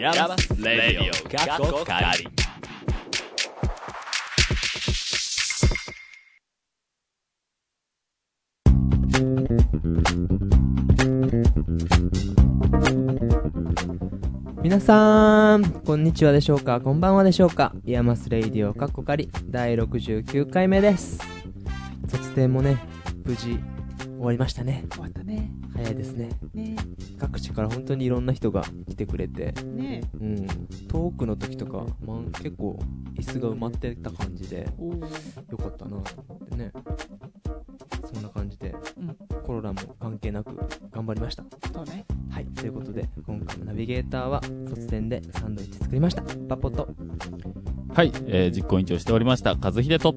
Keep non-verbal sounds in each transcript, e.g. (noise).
イヤマスレイディオカッコカリ皆さん、こんにちはでしょうか？こんばんはでしょうか？イヤマスレイディオカッコカリ第69回目です。卒展もね、無事終わりましたね。終わったね。早いですね。ね各地から本当にいろんな人が来てくれて、え。ねえ。うん、トークの時とか、まあ、結構椅子が埋まってた感じで、よかったなと思ってね。そんな感じで、うんコロナも関係なく頑張りました。そうね。はい、ということで、今回もナビゲーターは卒展でサンドイッチ作りました。パポと、はい、えー、実行委員長しておりました、和秀と。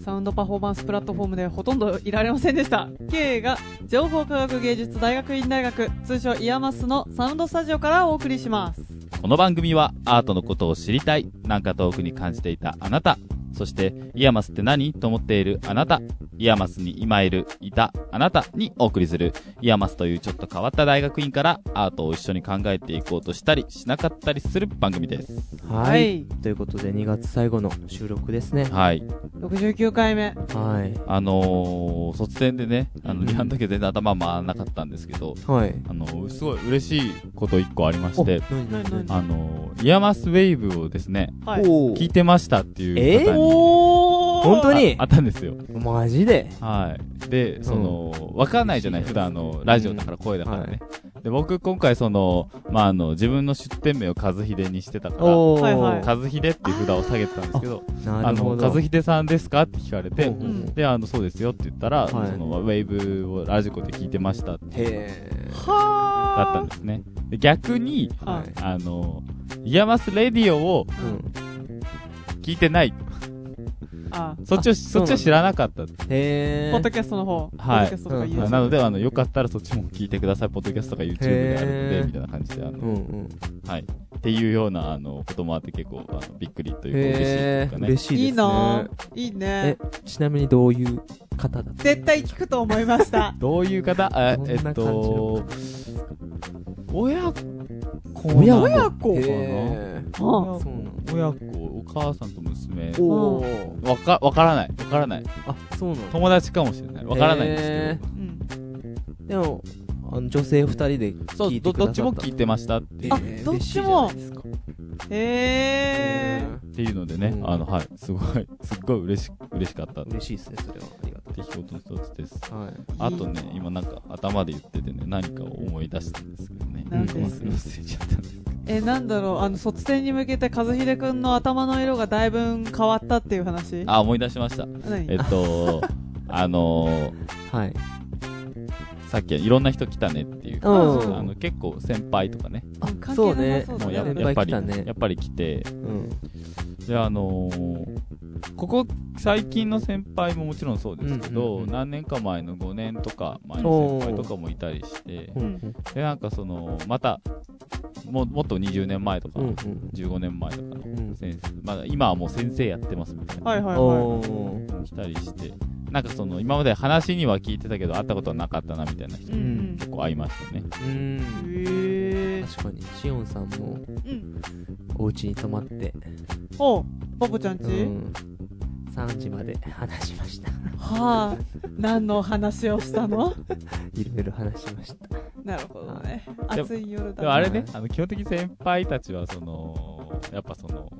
サウンドパフォーマンスプラットフォームでほとんどいられませんでした。経営が情報科学芸術大学院大学、通称イヤマスのサウンドスタジオからお送りします。この番組はアートのことを知りたい、なんか遠くに感じていたあなた、そしてイヤマスって何？と思っているあなた、イヤマスに今いる、いたあなたにお送りする、イヤマスというちょっと変わった大学院からアートを一緒に考えていこうとしたりしなかったりする番組です。ははいということで、2月最後の収録ですね。はい。69回目。はい。あのー、卒展でね、あの、うんリハの時は全然頭回らなかったんですけど、はい。あのー、すごい嬉しいこと一個ありまして、お何何あのー、イヤマスウェイブをですね、はい。お聞いてましたっていう方に、おー？本当に？ああったんですよ。マジで？はい。で、その、わかんないじゃない、普段あの、ラジオだから声だからね。で、僕今回その、まあ、あの、自分の出店名を和秀にしてたから、和秀っていう札を下げてたんですけど、あの。和秀さんですかって聞かれてで、あの、そうですよって言ったら、はいその、ウェイブをラジコで聞いてましたって、へだはったんですね。で逆に、ー。はい。あの、イヤマスレディオをうん。聞いてない。あ、そっちを、あそっちを知らなかった。へー。ポッドキャストの方。はいポッドキャストとか言うやつなので、あの、よかったらそっちも聞いてください。ポッドキャストとか YouTube であるんで、みたいな感じで、あの、うんうん。はい。っていうような、あの、こともあって結構、あの、びっくりというか、嬉しいとい。うかね。嬉しいですね。いいなぁ。いいねえ。、ちなみにどういう方だった絶対聞くと思いました。(laughs) どういう方？あえっどんな感じのと、親子親子親子へー。あそうなの親子、お母さんと娘。わか、わからない。わからない。あ、そうなの友達かもしれない。わからないんですへけうん。でも、あの、女性二人でど。そう、聞いてど、くださったどっちも聞いてましたっていう。あえーどっちもへー。っていうのでね、うんあの、はい。すごい、すっごい嬉し、嬉しかった嬉しいですね、それは。ありがと出来事の一つです。う。はい。あとね、今なんか頭で言っててね、何かを思い出したんですけどね。何です忘れちゃったんです。え、なんだろう、あの、卒展に向けて、和秀くんの頭の色がだいぶ変わったっていう話？あ、思い出しました。何？えっと、あのー、はい。さっきいろんな人来たねっていう。うんあの、結構先輩とかね。そうねもうやっぱり、やっぱり来て、うん。で、あのーここ、最近の先輩ももちろんそうですけど、うんうんうん何年か前の5年とか前の先輩とかもいたりしてう、ん。で、なんかその、また、ももっと20年前とか、うん。うん。15年前とかのうん。先生、まだ今はもう先生やってますみたいな。はいはいはおー。来たりして、なんかその、今まで話には聞いてたけど、会ったことはなかったなみたいな人い。うん結構会いましたね。うん。うん。へー。確かに、しおんさんも、うん。お家に泊まって、おう、ポポちゃんち、うん。3時まで話しました。はあ、何のお話をしたの？(laughs) いろいろ話しました。なるほどね。暑い夜だでもあれね、あの、基本的に先輩たちは、その、やっぱその、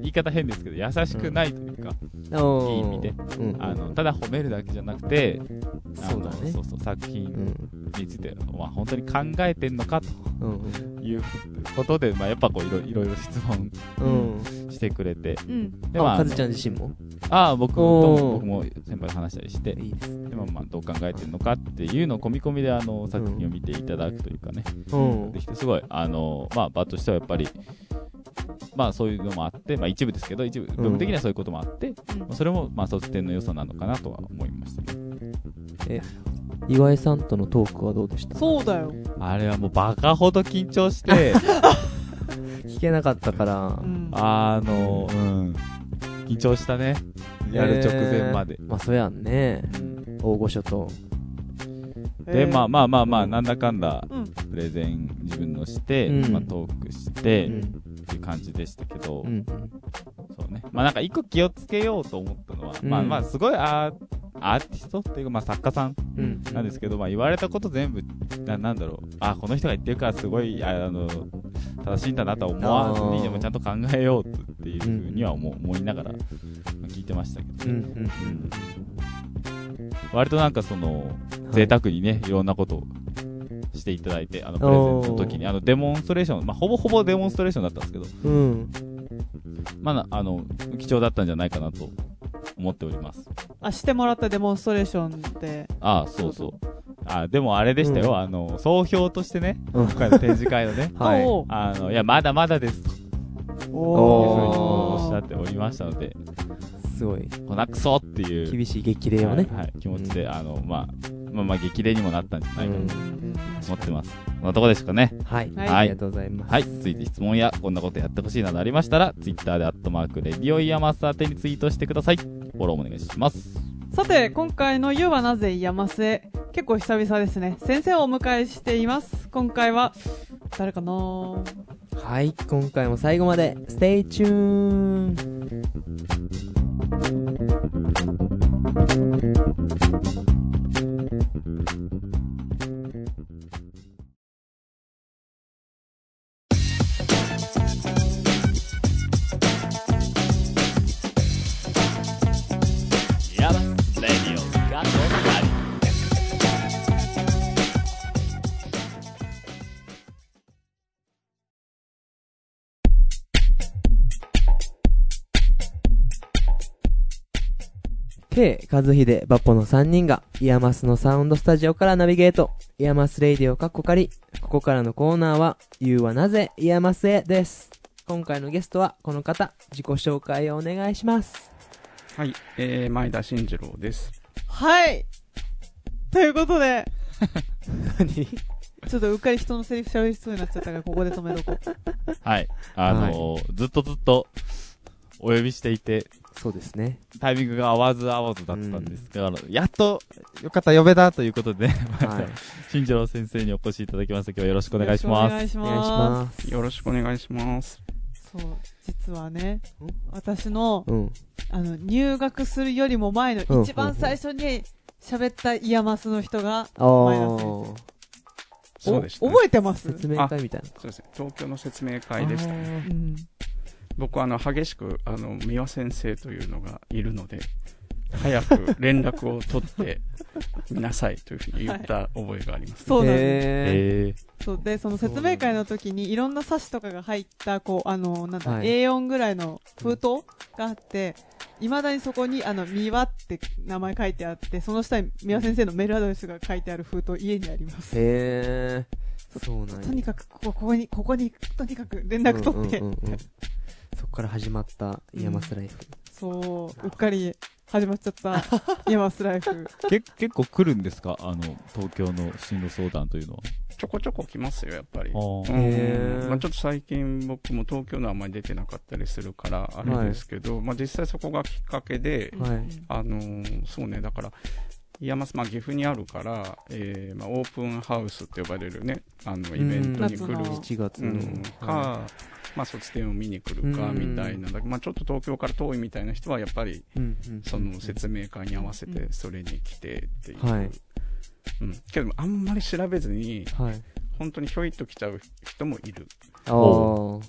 言い方変ですけど、優しくないというか、いい意味で。うん。あの、ただ褒めるだけじゃなくて、そうだねそうそう、作品うん。について、まあ、本当に考えてんのかとうん。いうことで、まあ、やっぱこう、いろいろいろ質問うん。してくれて、うん。で、まあ、あ、かずちゃん自身も？ああ、僕と僕も先輩と話したりして、いいで。でもまあ、どう考えてるのかっていうのを込み込みで、あの、作品を見ていただくというかね、うんで。きて、すごい、あの、まあ、場としてはやっぱり、まあ、そういうのもあって、まあ、一部ですけど、一部、部分的にはそういうこともあって、まあそれも、まあ、卒展の良さなのかなとは思いましたね。岩井さんとのトークはどうでした？そうだよ。あれはもうバカほど緊張して、(laughs) 聞けなかったからう、ん。あの、うん、緊張したね。やる直前まで。まあ、そうやんね。うん大御所と。で、まあまあまあまあ、うんなんだかんだ、うん。プレゼン自分のして、うんまあ、トークして、うんっていう感じでしたけど、うんそうね。まあなんか一個気をつけようと思ったのは、うん。まあまあすごいアーアーティストっていうか、まあ作家さんうんなんですけど、まあ言われたこと全部、ななんだろう、あ、この人が言ってるからすごい、ああの、正しいんだなとは思わずに、でもちゃんと考えようっていうふうには思う思いながら聞いてましたけど、うん。うん。割となんかその、はい。贅沢にね、いろんなことをしていただいて、あの、プレゼンの時に、あの、デモンストレーション、まあほぼほぼデモンストレーションだったんですけど、うん。まあな、あの、貴重だったんじゃないかなと思っております。あ、してもらったデモンストレーションで。ああ、そうそう。あでもあれでしたよ、うん。あの、総評としてね、うん。今回の展示会のね、(laughs) はい。あの、いや、まだまだです、というふうにおーおっしゃっておりましたので、すごい。こなくそっていう、厳しい激励をね。はい、はい気持ちで、あの、まあ、まあまあ、激励にもなったんじゃないかうんと思ってます。こんなとこですかね。はいはいありがとうございますはい。続いて質問や、こんなことやってほしいなどありましたら、ツイッターでアットマーク、レディオイヤマス宛てにツイートしてください。フォローもお願いします。さて、今回の You はなぜ山瀬結構久々ですね。先生をお迎えしています。今回は、誰かな？はい今回も最後までステ Mm-hmm. ケイ、カズヒデ、バッポの3人が、イヤマスのサウンドスタジオからナビゲート。イヤマスレイディオカッコカリ。ここからのコーナーは、You はなぜイヤマスへです。今回のゲストはこの方、自己紹介をお願いします。はい、えー、前田慎次郎です。はい。ということで、(laughs) 何？ちょっとうっかり人のセリフ喋りそうになっちゃったから、ここで止めとこう。はい。あのーずっとずっと、お呼びしていて、そうですね。タイミングが合わず合わずだったんですが、やっと、よかった、呼べたということで、はい。(laughs) 新次郎先生にお越しいただきました。今日はよろしくお願いします。よろしくお願いします。よろしくお願いします。す。そう、実はね、私の、うん。あの、入学するよりも前のうん一番最初に喋ったイヤマスの人が、あ前田先ー。そうでした、お覚えてます？説明会みたいな。そうですね、東京の説明会でした。うん。僕はあの、激しく、あの、三輪先生というのがいるので、早く連絡を取ってみなさいというふうに言った覚えがあります、そうなんです。へえー、そうで、その説明会の時にいろんな冊子とかが入った、こう、あの、なんだ、はい A4 ぐらいの封筒があって、未だにそこに、あの、三輪って名前書いてあって、その下に三輪先生のメールアドレスが書いてある封筒家にあります。ー。へー。そうなんやとにかく、ここ、ここに、ここに、とにかく連絡取って、うんうんうんうんそこから始まったイヤマスライフ。そう、うっかり始まっちゃった、 IAMAS ライフ。け結構来るんですか？あの、東京の進路相談というのは。ちょこちょこ来ますよ、やっぱり。あーうんまあ、ちょっと最近僕も東京のあんまり出てなかったりするから、あれですけど、まあ実際そこがきっかけで、はいあのーそうね、だから、IAMAS、まあ、岐阜にあるから、えーまあ、オープンハウスって呼ばれるね、あの、イベントに来る、夏の7月の。うん、か、はまあ、卒展を見に来るか、うんみたいな、だまあ、ちょっと東京から遠いみたいな人は、やっぱり、その説明会に合わせて、それに来てっていう。はいうん。けど、あんまり調べずに、はい。本当にひょいっと来ちゃう人もいる。うん。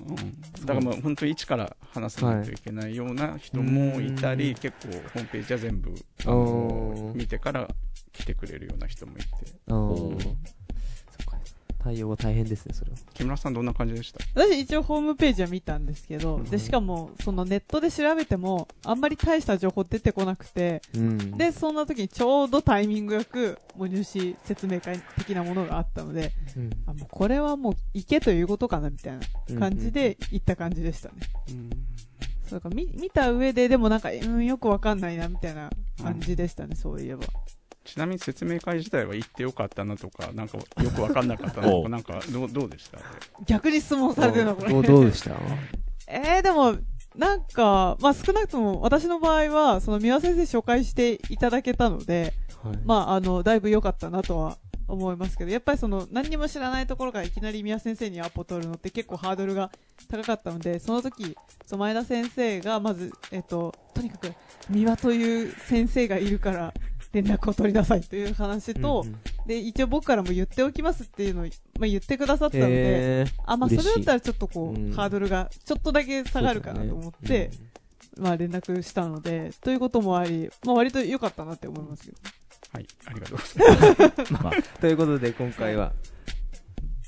だからもう本当に一から話さないといけないような人もいたり、はい結構ホームページは全部、見てから来てくれるような人もいて。対応が大変ですね、それは。木村さんどんな感じでした？私一応ホームページは見たんですけど、で、しかも、そのネットで調べても、あんまり大した情報出てこなくて、うん。で、そんな時にちょうどタイミングよく、もう入試説明会的なものがあったので、うん、あ、もうこれはもう行けということかな、みたいな感じで行った感じでしたね。そうだから見、見た上で、でもなんか、うん、よくわかんないな、みたいな感じでしたね、そういえば。ちなみに説明会自体は行ってよかったなとか、なんかよくわかんなかったなと (laughs) おか、なんかどうどうでした？逆に質問されてるの、これ。どう (laughs) どうでした？えー、でも、なんか、まあ少なくとも私の場合は、その三輪先生紹介していただけたので、はい。まああの、だいぶ良かったなとは思いますけど、やっぱりその何にも知らないところからいきなり宮先生にアポ取るのって結構ハードルが高かったので、その時、そう前田先生がまず、えっと、とにかく三輪という先生がいるから連絡を取りなさいという話と、うんうん。で、一応僕からも言っておきますっていうのを、まあ、言ってくださったので、あ、まあそれだったらちょっとこう、うん。ハードルがちょっとだけ下がるかなと思って、まあ連絡したので、ということもあり、まあ割と良かったなって思いますけど。はい、ありがとうございます。(laughs) まあ、ということで今回は、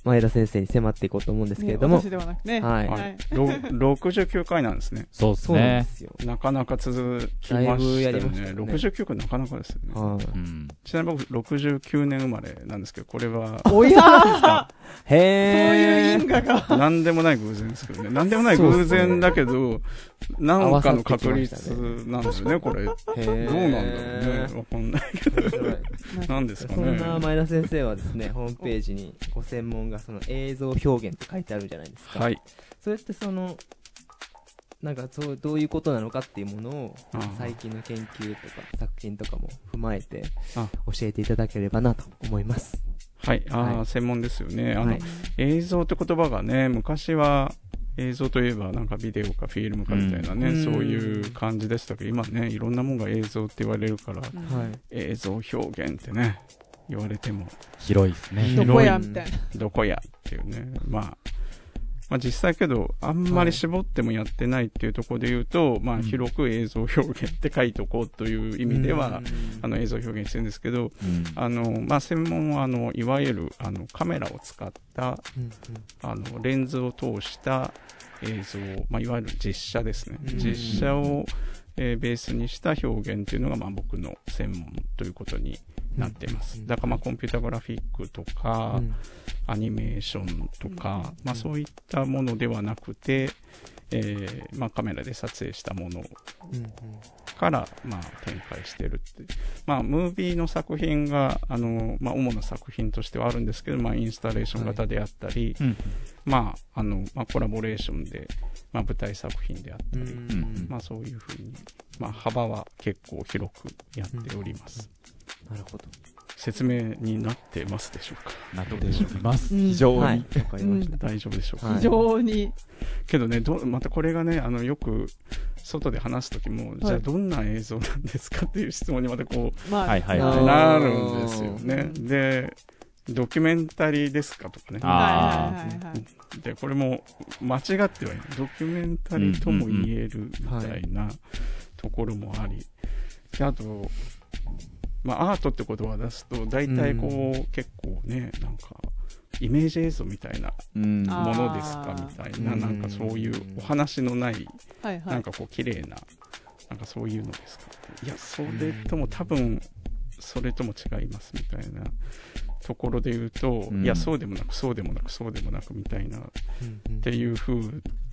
前田先生に迫っていこうと思うんですけれども、私ではなくね。はいはい。ろ69回なんですね。そうっすそうなんねで。すよ。なかなか続きましたよね69回なかなかですよね。はいうん。ちなみに僕69年生まれなんですけど、これはおやー (laughs) そう。いう因果が。何でもない偶然ですけどね。何でもない偶然だけど、なんかの確率なんですよね、これ。どうなんだろうね。わかんないけど。なんですかそんなね。前田先生はですね、ホームページにご専門がその映像表現って書いてあるじゃないですか。はい。それってその、なんかそう、どういうことなのかっていうものを最近の研究とか作品とかも踏まえてあ教えていただければなと思います。はい。ああ、はい専門ですよね。あのはい、映像って言葉がね、昔は映像といえばなんかビデオかフィルムかみたいなね、うんそういう感じでしたけど、今ね、いろんなもんが映像って言われるから、うんはい。映像表現ってね、言われても、広いですね。どこやみたいな。どこやっていうね。まあ、まあ実際けど、あんまり絞ってもやってないっていうところで言うと、まあうん。広く映像表現って書いとこうという意味では、あの映像表現してるんですけど、うん。あの、まあ専門はあの、いわゆるあのカメラを使った、うん。あの、レンズを通した映像、まあいわゆる実写ですね。うん。実写を、えーベースにした表現っていうのが、まあ僕の専門ということになっています。うんだからまあコンピュータグラフィックとか、うんアニメーションとか、うんまあそういったものではなくて、えーまあカメラで撮影したものうんから、まあ展開してるって。まあムービーの作品が、あの、まあ主な作品としてはあるんですけど、まあインスタレーション型であったり、うん。まああの、まあコラボレーションで、まあ舞台作品であったり、うんうんまあそういうふうに、まあ幅は結構広くやっております。なるほど。説明になってますでしょうか？なってます。うん非常に。大丈夫でしょうか、はい非常に。けどねど、またこれがね、あの、よく、外で話すときも、じゃあどんな映像なんですかっていう質問にまたこまあ、はいはいなるんですよね。うんで、ドキュメンタリーですかとかね。あはいはいはいはい。で、これも間違ってはいない。ドキュメンタリーとも言えるみたいなところもあり。であと、まあ、アートって言葉を出すと、大体こう、う結構ね、なんか、イメージ映像みたいなものですかみたいな、うん。なんかそういうお話のない、はいはい。なんかこう綺麗な、なんかそういうのですか。いや、それとも多分、それとも違いますみたいなところで言うと、うんいや、そうでもなく、そうでもなく、そうでもなくみたいな、っうんていう風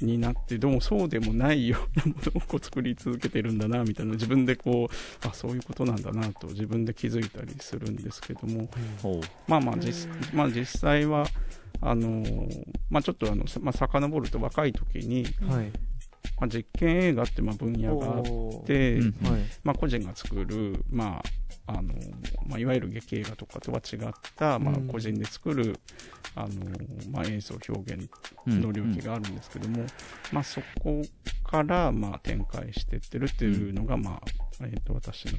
になって、どうもそうでもないような (laughs) ものをこう作り続けてるんだな、みたいな、自分でこう、あ、そういうことなんだなと自分で気づいたりするんですけども、ほう。まあまあ実、うんまあ実際は、あのーまあちょっとあの、さまあ遡ると若い時に、はい。まあ実験映画ってまあ分野があって、うんはい。まあ個人が作る、まあ、あのーまあいわゆる劇映画とかとは違った、まあうん個人で作る、あのーまあ映像表現の領域があるんですけども、まあそこからまあ展開してってるっていうのが、まあ、えっ、と、私の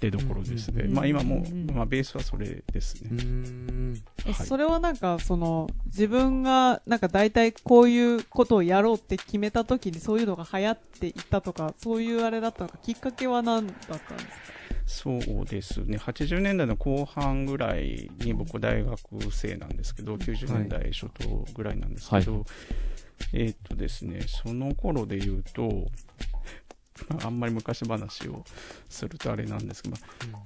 出どころですね。うん。まあ今もうん、まあベースはそれですね。はい。それはなんか、その、自分が、なんか大体こういうことをやろうって決めた時にそういうのが流行っていったとか、そういうあれだったのか、きっかけは何だったんですか？そうですね。80年代の後半ぐらいに僕大学生なんですけど、90年代初頭ぐらいなんですけど、はえーっとですね、その頃で言うと、ま (laughs) ああんまり昔話をするとあれなんですけど、まあ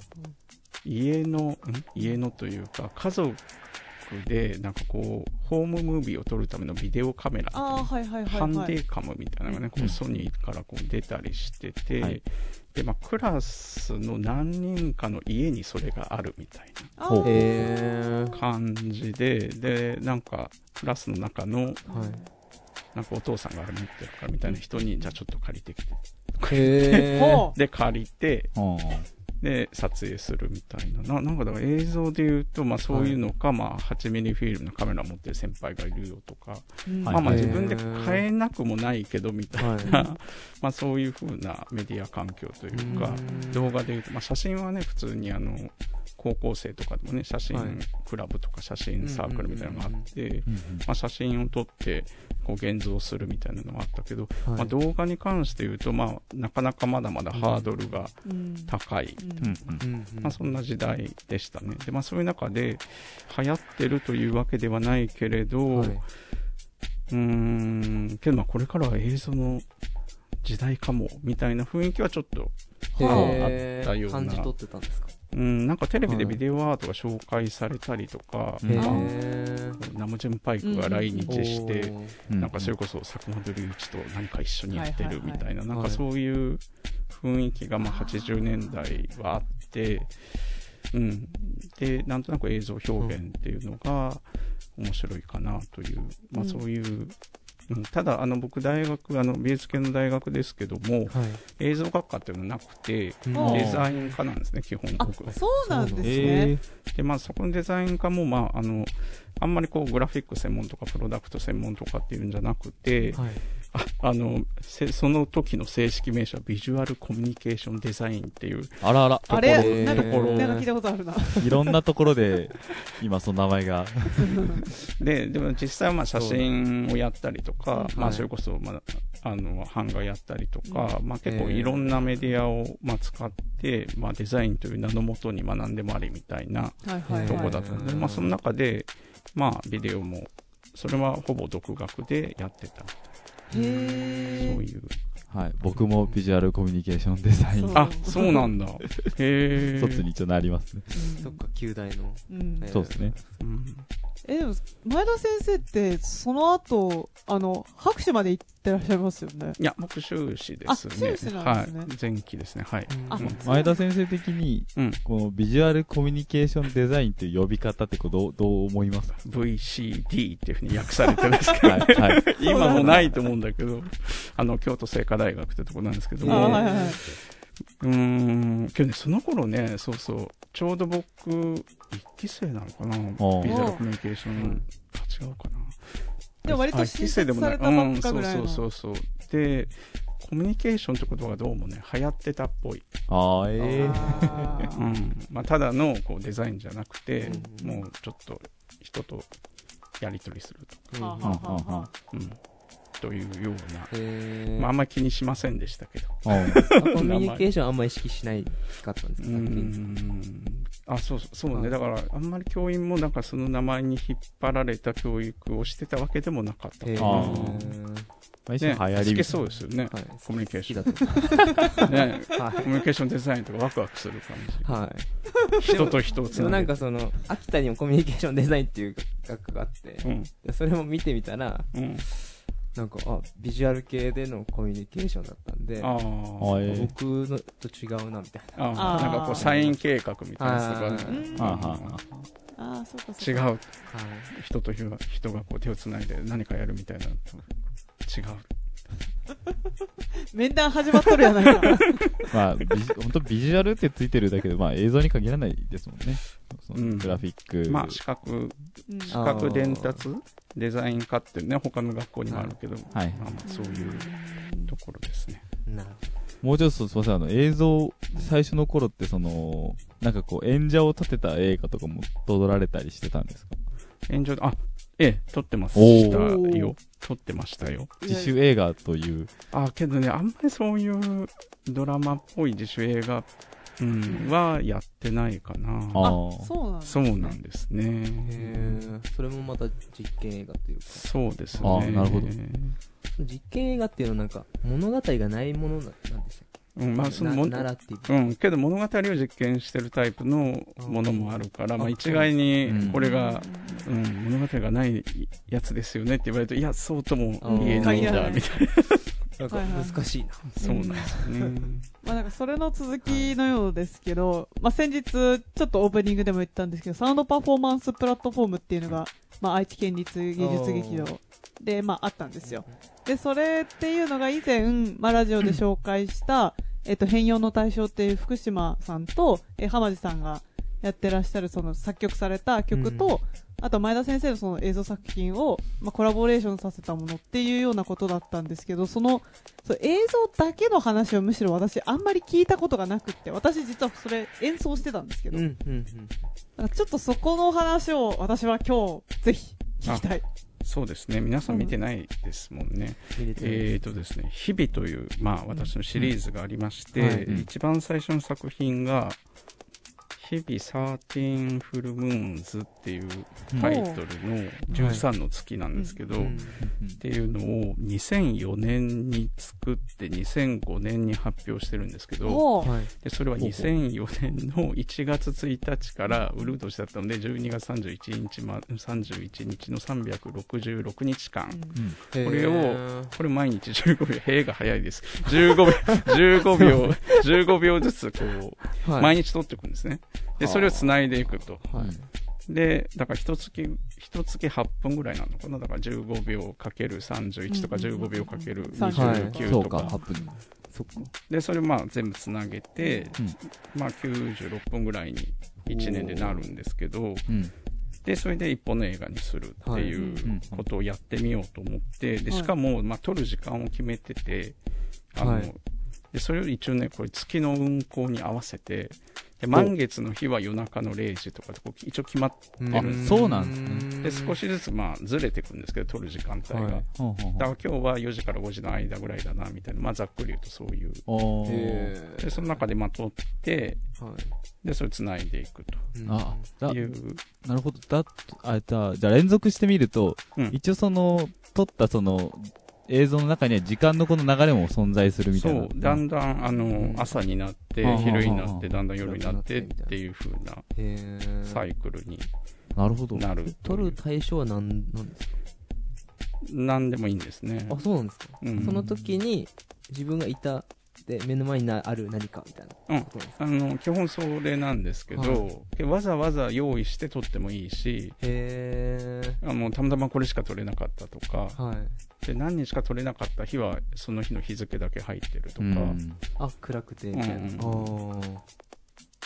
家の、ん？家のというか、家族で、なんかこう、ホームムービーを撮るためのビデオカメラ。ハンデーカムみたいなのがね、こううん。ソニーからこう出たりしてて、はいで、まあ、クラスの何人かの家にそれがあるみたい。な感じで、で、なんか、クラスの中の、はい。なんかお父さんがあれ持ってるからみたいな人に、じゃあちょっと借りてきて。で、借りて、ほで、撮影するみたいな。ななんかだから映像で言うと、まあそういうのか、まあ8ミリフィルムのカメラ持ってる先輩がいるよとか、うん。まあまあ自分で変えなくもないけどみたいな、はい。(laughs) まあそういう風なメディア環境というか、うん。動画で言うと、まあ写真はね、普通にあの、高校生とかでもね、写真はい。クラブとか写真サークルみたいなのがあって、うんまあ写真を撮って、こう現像するみたいなのがあったけど、はい。まあ動画に関して言うと、まあなかなかまだまだハードルがうん。高い。まあそんな時代でしたね。で、まあそういう中で流行ってるというわけではないけれど、はい。うーん、けどまあこれからは映像の時代かも、みたいな雰囲気はちょっと、あったような感じ取ってたんですか？うん、なんかテレビでビデオアートが紹介されたりとか、ナムジェンパイクが来日して、なんかそれこそ坂本龍一と何か一緒にやってるみたいな、はいなんかそういう雰囲気がまあ80年代はあって、うん。で、なんとなく映像表現っていうのが面白いかなという、まあうん。そういう、うん、ただ、あの、僕、大学、あの、美術系の大学ですけども、はい。映像学科っていうのはなくて、うん。デザイン科なんですね、基本あ僕。そうなんですね、えで、まあ、そこのデザイン科も、まあ、あの、あんまりこう、グラフィック専門とか、プロダクト専門とかっていうんじゃなくて、はいああの、せその時の正式名称はビジュアルコミュニケーションデザインっていう、あらあら。あれ？なんか聞いたことあるな。(laughs) いろんなところで、今その名前が。(laughs) で、でも実際はまあ写真をやったりとか、うんまあはいそれこそ、まあ、あの、版画やったりとか、まあ結構えーいろんなメディアを、まあ使って、まあデザインという名のもとに学んでもありみたいなはいはいはい。とこだったので、うんまあその中で、まあビデオも、それはほぼ独学でやってた。へーそういう。はい。僕もビジュアルコミュニケーションデザイン。あ、そうなんだ。へえ。(laughs) 一つに一応なりますね。うんそっか旧大のそうですね。うんえ、でも、前田先生って、その後、あの、博士まで行ってらっしゃいますよね。いや、僕修士ですね。あ修士なんですねはい。前期ですね。はい。うん前田先生的に、うん。このビジュアルコミュニケーションデザインっていう呼び方ってこうどう、どう思いますか？VCD っていうふうに訳されてるんですけど、はい。はい。(laughs) 今もないと思うんだけど、あの、京都精華大学ってとこなんですけどあ、も、はいはいはい。うーん、けどね、その頃ね、そうそう、ちょうど僕、一期生なのかなビジおュアルコミュニケーション、あ、違うかなでも割とあ一期生でもない新設されたばっかぐらいのうん、そうそうそうそう。で、コミュニケーションってことがどうもね、流行ってたっぽい。ああ、ええあーうん。まあ、ただのこうデザインじゃなくて、うんもうちょっと人とやり取りするとはあはあはあはあか、うん。というような、えーまあ、あんまり気にしませんでしたけど。(laughs) コミュニケーションあんま意識しないかったんですうか。あ、そうそう、ね。はいだから、あんまり教員もなんかその名前に引っ張られた教育をしてたわけでもなかった。えーあま流行りみたい好きそうですよね。はいコミュニケーション。(laughs) ね、はコミュニケーションデザインとかワクワクする感じ。いはい人と人をつなげる。なんかその秋田にもコミュニケーションデザインっていう学科があってうん。でそれも見てみたらうん。なんかあビジュアル系でのコミュニケーションだったんであ僕のと違うなみたいああ。なんかこう、サイン計画みたいなやつとかあそうか違そうか。う。なはい人と人が人がこう手をつないで何かやるみたいな違う。(laughs) 面談始まっとるやないか。(laughs) まあ、ビジ本当ビジュアルってついてるだけで、まあ映像に限らないですもんね。そのうんグラフィック。まあ、視覚、うん視覚伝達デザイン科ってね、他の学校にもあるけど、はいまあまあそういうところですね。なるもうちょっとすみません、あの、映像、最初の頃ってその、なんかこう、演者を立てた映画とかも撮られたりしてたんですか？炎上、あ、ええ、撮ってましおたーよ。撮ってましたよ。自主映画という。あ、けどね、あんまりそういうドラマっぽい自主映画、うん、はやってないかな。あそうなんだ。そうなんですね。へーそれもまた実験映画というかそうですね。あなるほど実験映画っていうのはなんか物語がないものななんでしたっうん、けまあ、そのもう。ん、けど物語を実験してるタイプのものもあるから、まあ一概にうん。これが、うん、物語がないやつですよねって言われると、いや、そうとも言えないんだ、みたいな。ん。か難しいな。な。そうなんですよね。まあなんかそれの続きのようですけど、まあ先日ちょっとオープニングでも言ったんですけど、サウンドパフォーマンスプラットフォームっていうのが、まあ愛知県立芸術劇場で、まああったんですよ。で、それっていうのが以前、まあラジオで紹介した、えっと、変容の対象っていう福島さんと、えー浜地さんがやってらっしゃるその作曲された曲と、あと前田先生のその映像作品を、まあ、コラボレーションさせたものっていうようなことだったんですけど、その、そう映像だけの話をむしろ私あんまり聞いたことがなくって、私実はそれ演奏してたんですけど、うん、うん、うん。ちょっとそこの話を私は今日ぜひ聞きたい。そうですね。皆さん見てないですもんね。見れてるえーとですね、日々という、まあ私のシリーズがありまして、うん。はい。うん。一番最初の作品が、日々13フルムーンズっていうタイトルの13の月なんですけど、うんっていうのを2004年に作って2005年に発表してるんですけど。でそれは2004年の1月1日からウルー年だったので12月31日,、ま、31日の366日間、うんこれをこれ毎日15秒、兵が早いです。15秒、15秒、15秒ずつこう、はい。毎日取っていくんですね。で、それを繋いでいくと。はい。で、だから一月、一月8分ぐらいなのかな？だから15秒かける31とかうんうんうん15秒かけるはい29そうか、とか。8分。そっか。で、それまあ全部繋げて、うんまあ96分ぐらいに1年でなるんですけど、うん。で、それで一本の映画にするっていううんことをやってみようと思って、で、はいしかも、まあ、撮る時間を決めてて、あの、はいで、それを一応ね、これ月の運行に合わせて、で、満月の日は夜中の0時とかで、こう一応決まっあるそうなんですね。て、少しずつまあ、ずれていくんですけど、撮る時間帯が。はい。ほうほうほう。だから今日は4時から5時の間ぐらいだな、みたいな、まあ、ざっくり言うとそういう。で、その中でまあ、撮って、ーはい。で、それ繋いでいくうん。あ、いう、なるほど。だ、あ、じゃあ連続してみると、うん。一応その、撮ったその、映像の中には時間のこの流れも存在するみたいな。そう、だんだん、あの、ん朝になって昼になって、はあだんだん夜になってっていう風なサイクルになるほど。なると撮る。対象は何なんですか？なんでもいいんですね。あ、そうなんですか？うんその時に自分がいたで目の前になある何かみたいな。ことなんです。かあの、基本それなんですけど、わざわざ用意して撮ってもいいし、へあの、たまたまこれしか撮れなかったとか、ーはい。で、何日か撮れなかった日は、その日の日付だけ入ってるとか、うん。あ暗くてみたいな、うん。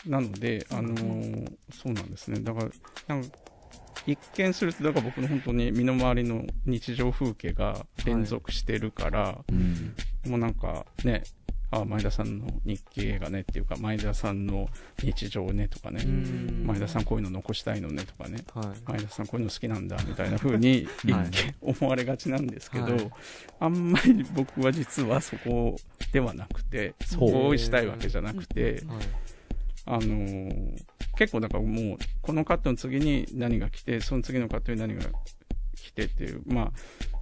なので、あのーそうなんですね。だから、なんか、一見すると、だから僕の本当に身の回りの日常風景が連続してるから、うん。もうなんかね、あ前田さんの日記映画ねっていうか、前田さんの日常ねとかね、うん。前田さんこういうの残したいのねとかね、はい。前田さんこういうの好きなんだみたいな風に一はい。見思われがちなんですけど、はい。あんまり僕は実はそこではなくて、そこをしたいわけじゃなくて、はい。あのー結構だからもう、このカットの次に何が来て、その次のカットに何が来てっていう、まあ、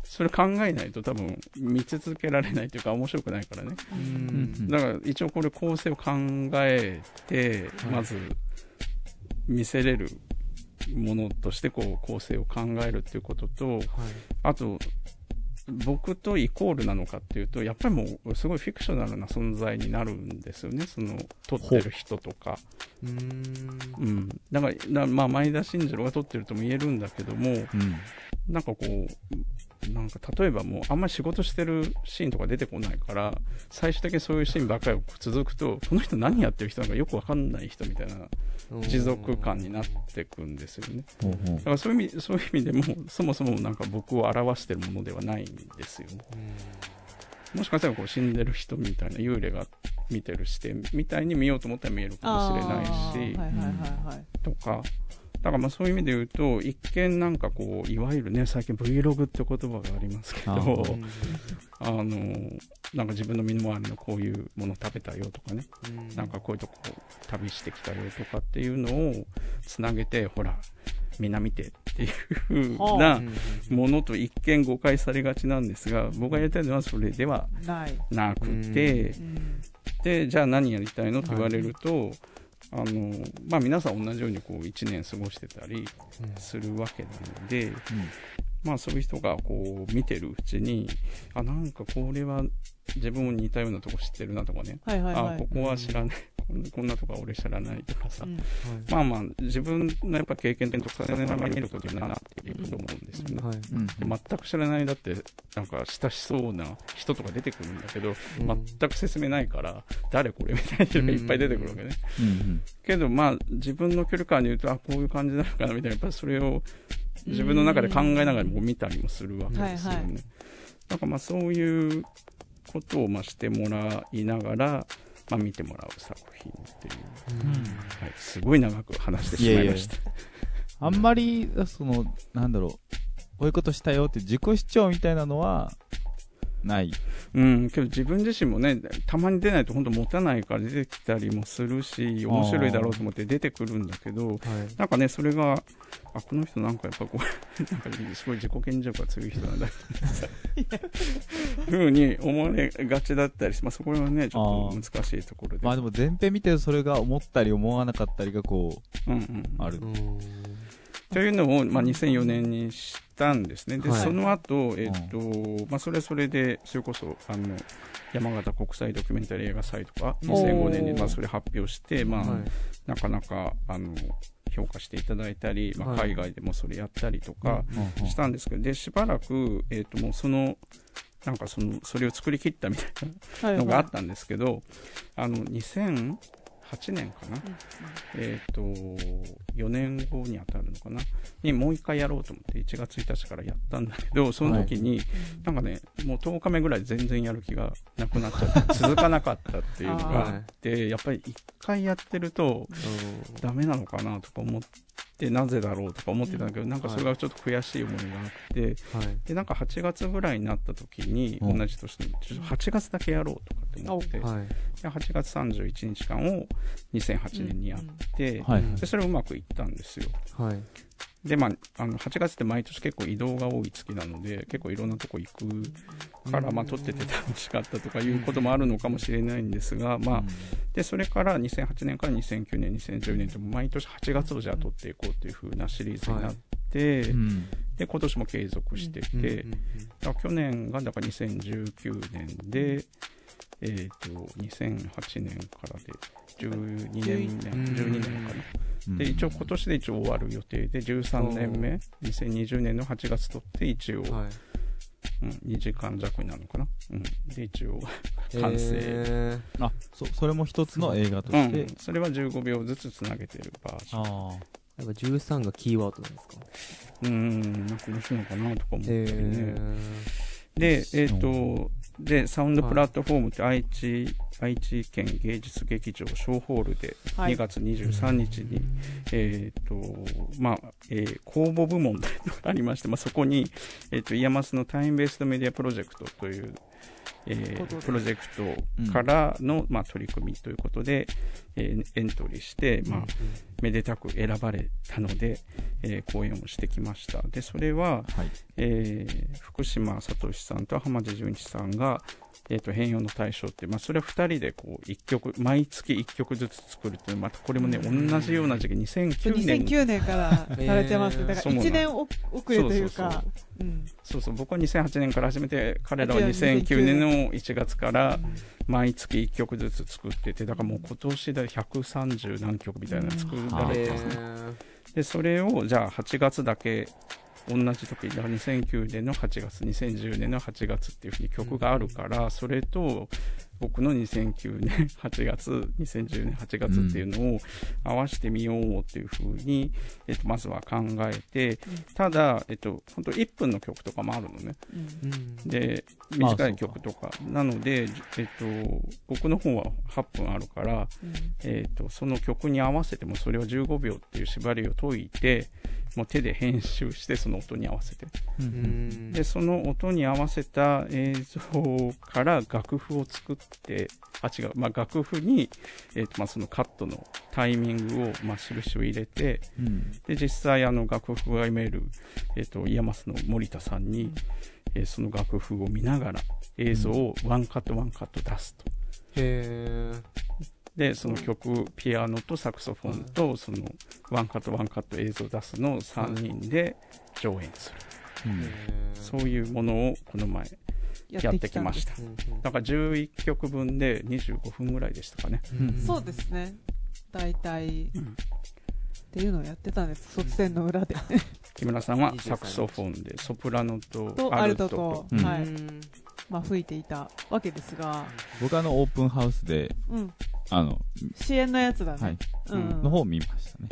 それ考えないと多分見続けられないというか面白くないからね。うんだから一応これ構成を考えて、はいまず見せれるものとしてこう構成を考えるっていうことと、はいあと、僕とイコールなのかっていうと、やっぱりもうすごいフィクショナルな存在になるんですよね、その撮ってる人とか。うーんうん。だから、だまあ、前田慎次郎が撮ってるとも言えるんだけども、うん。なんかこう、なんか例えばもうあんまり仕事してるシーンとか出てこないから、最終的にそういうシーンばっかり続くと、この人何やってる人なのかよくわかんない人みたいな持続感になってくんですよね。だからそういう意味、そういう意味でも、そもそもなんか僕を表してるものではないんですよね。もしかしたらこう死んでる人みたいな幽霊が見てる視点みたいに見ようと思ったら見えるかもしれないし、あーはいはいはいはい。とか、だからまあそういう意味で言うと、一見なんかこう、いわゆるね、最近 Vlog って言葉がありますけど、あの、なんか自分の身の回りのこういうもの食べたよとかね、なんかこういうとこ旅してきたよとかっていうのをつなげて、ほら、みんな見てっていう風はなものと一見誤解されがちなんですが、僕がやりたいのはそれではなくて、うん。で、じゃあ何やりたいのって言われると、あの、まあ皆さん同じようにこう一年過ごしてたりするわけなので、まあそういう人がこう見てるうちに、あ、なんかこれは自分も似たようなとこ知ってるなとかね、はいはいはあ、いこ。こは知らない、ここんなとこは俺知らないとかさ、うんまあまあ、自分のやっぱ経験点と重ねることになっていくと思うんですよね。はい。うん。全く知らない、だって、なんか親しそうな人とか出てくるんだけど、うん全く説明ないから、誰これみたいな人がいっぱい出てくるわけね。うん。けど、まあ、自分の距離感で言うと、あ、こういう感じなのかなみたいな、やっぱりそれを自分の中で考えながらも見たりもするわけですよね。はいはいなんかまあ、そういうことをまあしてもらいながら、まあ、見てもらう作品っていう、はい、すごい長く話してしまいました。あんまり、その、なんだろう、こういうことしたよって自己主張みたいなのは、ない。うん、けど自分自身もね、たまに出ないと本当持たないから出てきたりもするし、面白いだろうと思って出てくるんだけど、はい。なんかね、それが、あ、この人なんかやっぱこう、(laughs) なんかすごい自己顕示欲が強い人なんだってさ、ふうに思われがちだったりし、まあそこはね、ちょっと難しいところで。まあでも前編見てそれが思ったり思わなかったりがこうんうん。う、あるう。ん。というのを、まあ、2004年にしたんですね。で、はい。その後、えっと、まあ、それはそれで、それこそ、あの、山形国際ドキュメンタリー映画祭とか、2005年に、まあ、それ発表して、まあ、はい。なかなか、あの、評価していただいたり、まあ、はい。海外でもそれやったりとかうんうんしたんですけど、で、しばらく、えっと、もうその、なんかその、それを作り切ったみたいはない。のがあったんですけど、あの、2008年かな、えっ、と、4年後に当たるのかな？にもう一回やろうと思って1月1日からやったんだけど、その時に、なんかね、もう10日目ぐらい全然やる気がなくなっちゃって、(laughs) 続かなかったっていうのがあって、やっぱり1回やってると、ダメなのかなとか思って、なぜだろうとか思ってたんだけど、なんかそれがちょっと悔しい思いがあって、はい。で、なんか8月ぐらいになった時に、うん。同じ年に、ちょっと8月だけやろうとかって思って、はい。で8月31日間を2008年にやって、はい。でそれうまくいったんですよ。はい。で、まあ、あの、8月って毎年結構移動が多い月なので、結構いろんなとこ行くから、まあ、撮ってて楽しかったとかいうこともあるのかもしれないんですが、まあ、で、それから2008年から2009年、2010年と毎年8月をじゃあ撮っていこうという風なシリーズになって、うん。で、今年も継続してて、去年がだから2019年で、えっ、と、2008年からで12年目、うん12年かな。で、一応今年で一応終わる予定で、13年目、2020年の8月撮って一応、うんはい。うん、2時間弱になるのかな。うん。で、一応、完成。えあ、そ、それも一つの映画とうしてん。。それは15秒ずつつなげてるバージョン。あやっぱ13がキーワードなんですか？うん、なんか面白いのかなとか思ったりね。えで、えっ、と、で、サウンドプラットフォームって愛知、愛知県芸術劇場小ホールではい2月23日に、えっ、と、まあ、えー公募部門というのがありまして、まあ、そこに、えっ、と、 IAMAS のタイムベースドメディアプロジェクトという、えープロジェクトからの、まあ、取り組みということで、えーエントリーして、まあ、めでたく選ばれたので、えー講演をしてきました。で、それは、はい。えー福島諭さんと濱地潤一さんが、えっ、と、変容の対象って、まあ、それは二人でこう、一曲、毎月一曲ずつ作るっていう、またこれもね、同じような時期、2009年。2009年からされてます。えー。だから1年お遅れというか、うん。そうそう、僕は2008年から始めて、彼らはあ違う2009年の1月から、毎月1曲ずつ作ってて、だからもう今年で130何曲みたいなの作られてえますね。で、それを、じゃあ8月だけ、同じ時、だから2009年の8月、2010年の8月っていうふうに曲があるから、それと、僕の2009年8月、2010年8月っていうのを合わせてみようっていうふうに、えっと、まずは考えて、ただ、えっと、本当1分の曲とかもあるのね。うんうんで、まあ短い曲とか。なので、えっと、僕の方は8分あるから、うんえっと、その曲に合わせてもそれを15秒っていう縛りを解いて、もう手で編集してその音に合わせて。う。うんんで、その音に合わせた映像から楽譜を作って、あ、違う、まあ、楽譜に、えっと、まあ、そのカットのタイミングを、まあ、印を入れて、うん。で、実際、あの、楽譜が読める、えっ、と、 IAMAS の森田さんに、えーその楽譜を見ながら、映像をワンカットワンカット出すと。へーで、その曲、ピアノとサクソフォンと、その、ワンカットワンカット映像を出すのを3人で上演する。そういうものを、この前、ややってきました。うんだから11曲分で25分ぐらいでしたかね。うん。そうですね。大体、うん。っていうのをやってたんです。卒戦の裏で。木村さんは23サクソフォンで、ソプラノととアルトと。はい。うんまあ、吹いていたわけですが、僕あの、オープンハウスで、うん、あの、支援のやつだね、はい、うんの方を見ましたね。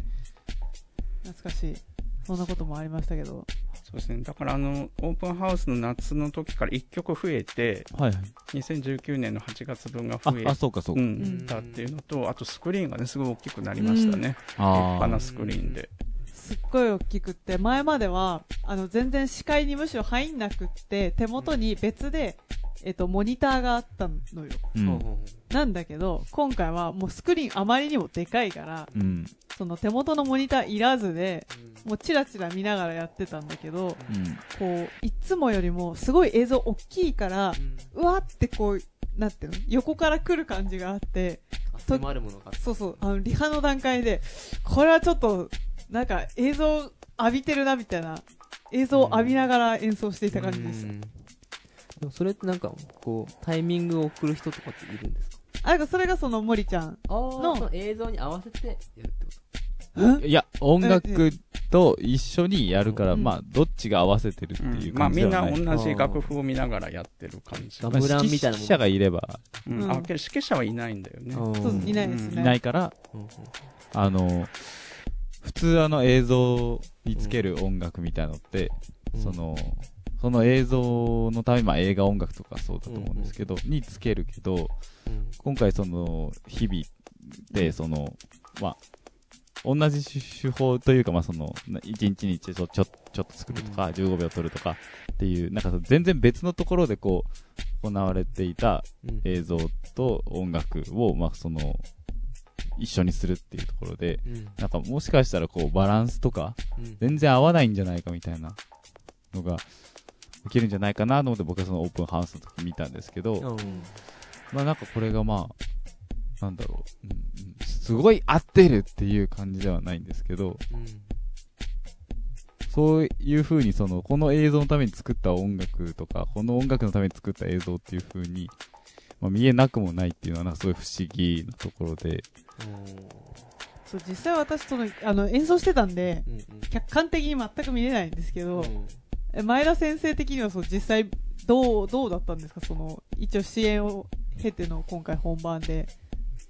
懐かしいそんなこともありましたけどそうですね。だからあの、オープンハウスの夏の時から1曲増えて、はいはい。2019年の8月分があ増え、あ、そうかそうか。うん、たっていうのと、あとスクリーンがね、すごい大きくなりましたね。立あ派なスクリーンで。すっごい大きくって前まではあの全然視界にむしろ入んなくって手元に別で、えっと、モニターがあったのよう。うんんなんだけど今回はもうスクリーンあまりにもでかいからうん。その手元のモニターいらずでもうチラチラ見ながらやってたんだけどうん。こういつもよりもすごい映像大きいからうわってこうなんていうの？横から来る感じがあってあ迫るものがそうそうあのリハの段階でこれはちょっとなんか映像浴びてるなみたいな映像を浴びながら演奏していた感じでした、うん。でもそれってなんかこうタイミングを送る人とかっているんですか？あなんかそれがその森ちゃんあのの映像に合わせてやるってこと？いや、音楽と一緒にやるから、うん。まあ、どっちが合わせてるっていうまあみん感じではない。な同じ楽譜を見ながらやってる感じ。ガまあムランみたいなもん指揮者がいれば、うん。うん。あ、けど指揮者はいないんだよね。そういないですね、いないから、あの、普通あの映像につける音楽みたいなのって、うん。その、その映像のために、まあ映画音楽とかそうだと思うんですけど、につけるけど、うん。今回その、日々で、その、まあ、同じ手法というか、まあその、な1日に一度ちょ、ちょっと作るとか、15秒撮るとかっていう、なんか全然別のところでこう、行われていたうん。映像と音楽を、まあその、一緒にするっていうところで、うん。なんかもしかしたらこう、バランスとか、うん。全然合わないんじゃないかみたいなのが、起きるんじゃないかなと思って僕はそのオープンハウスの時見たんですけど、うん。まあなんかこれがまあ、なんだろう、うんうん、すごい合ってるっていう感じではないんですけど、うん。そういう風にその、この映像のために作った音楽とか、この音楽のために作った映像っていう風に、まあ見えなくもないっていうのはすごい不思議なところで、そう実際私そのあの演奏してたんでうんうん。客観的に全く見れないんですけど、うん。え前田先生的にはそう実際どうどうだったんですか？その一応支援を経ての今回本番で、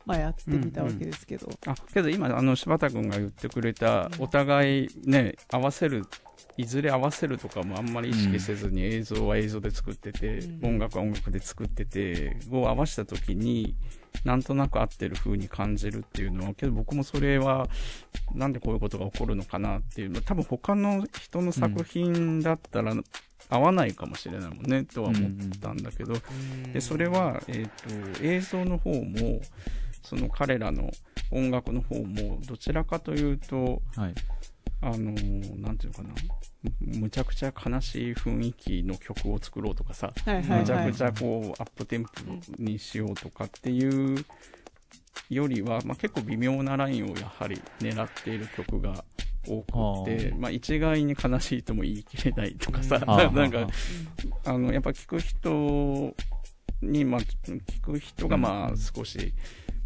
まあ、やってみたわけですけど、あ、けど今、あの、柴田君が言ってくれた、お互いね、合わせる、いずれ合わせるとかもあんまり意識せずに映像は映像で作ってて、うん。音楽は音楽で作ってて、を合わせた時に、なんとなく合ってる風に感じるっていうのは、けど僕もそれは、なんでこういうことが起こるのかなっていうのは、多分他の人の作品だったら、合わないかもしれないもんね、とは思ったんだけど、でそれは、えー、と映像の方もその彼らの音楽の方もどちらかというとはい。あのーなんていうのかな。むむちゃくちゃ悲しい雰囲気の曲を作ろうとかさ、はいはいはい。むちゃくちゃこうアップテンポにしようとかっていうよりは、まあ、結構微妙なラインをやはり狙っている曲が多くてまあ、一概に悲しいとも言い切れないとかさ、(laughs) なんかあの、やっぱ聞く人に、まあ、聞く人が、まあ、少し、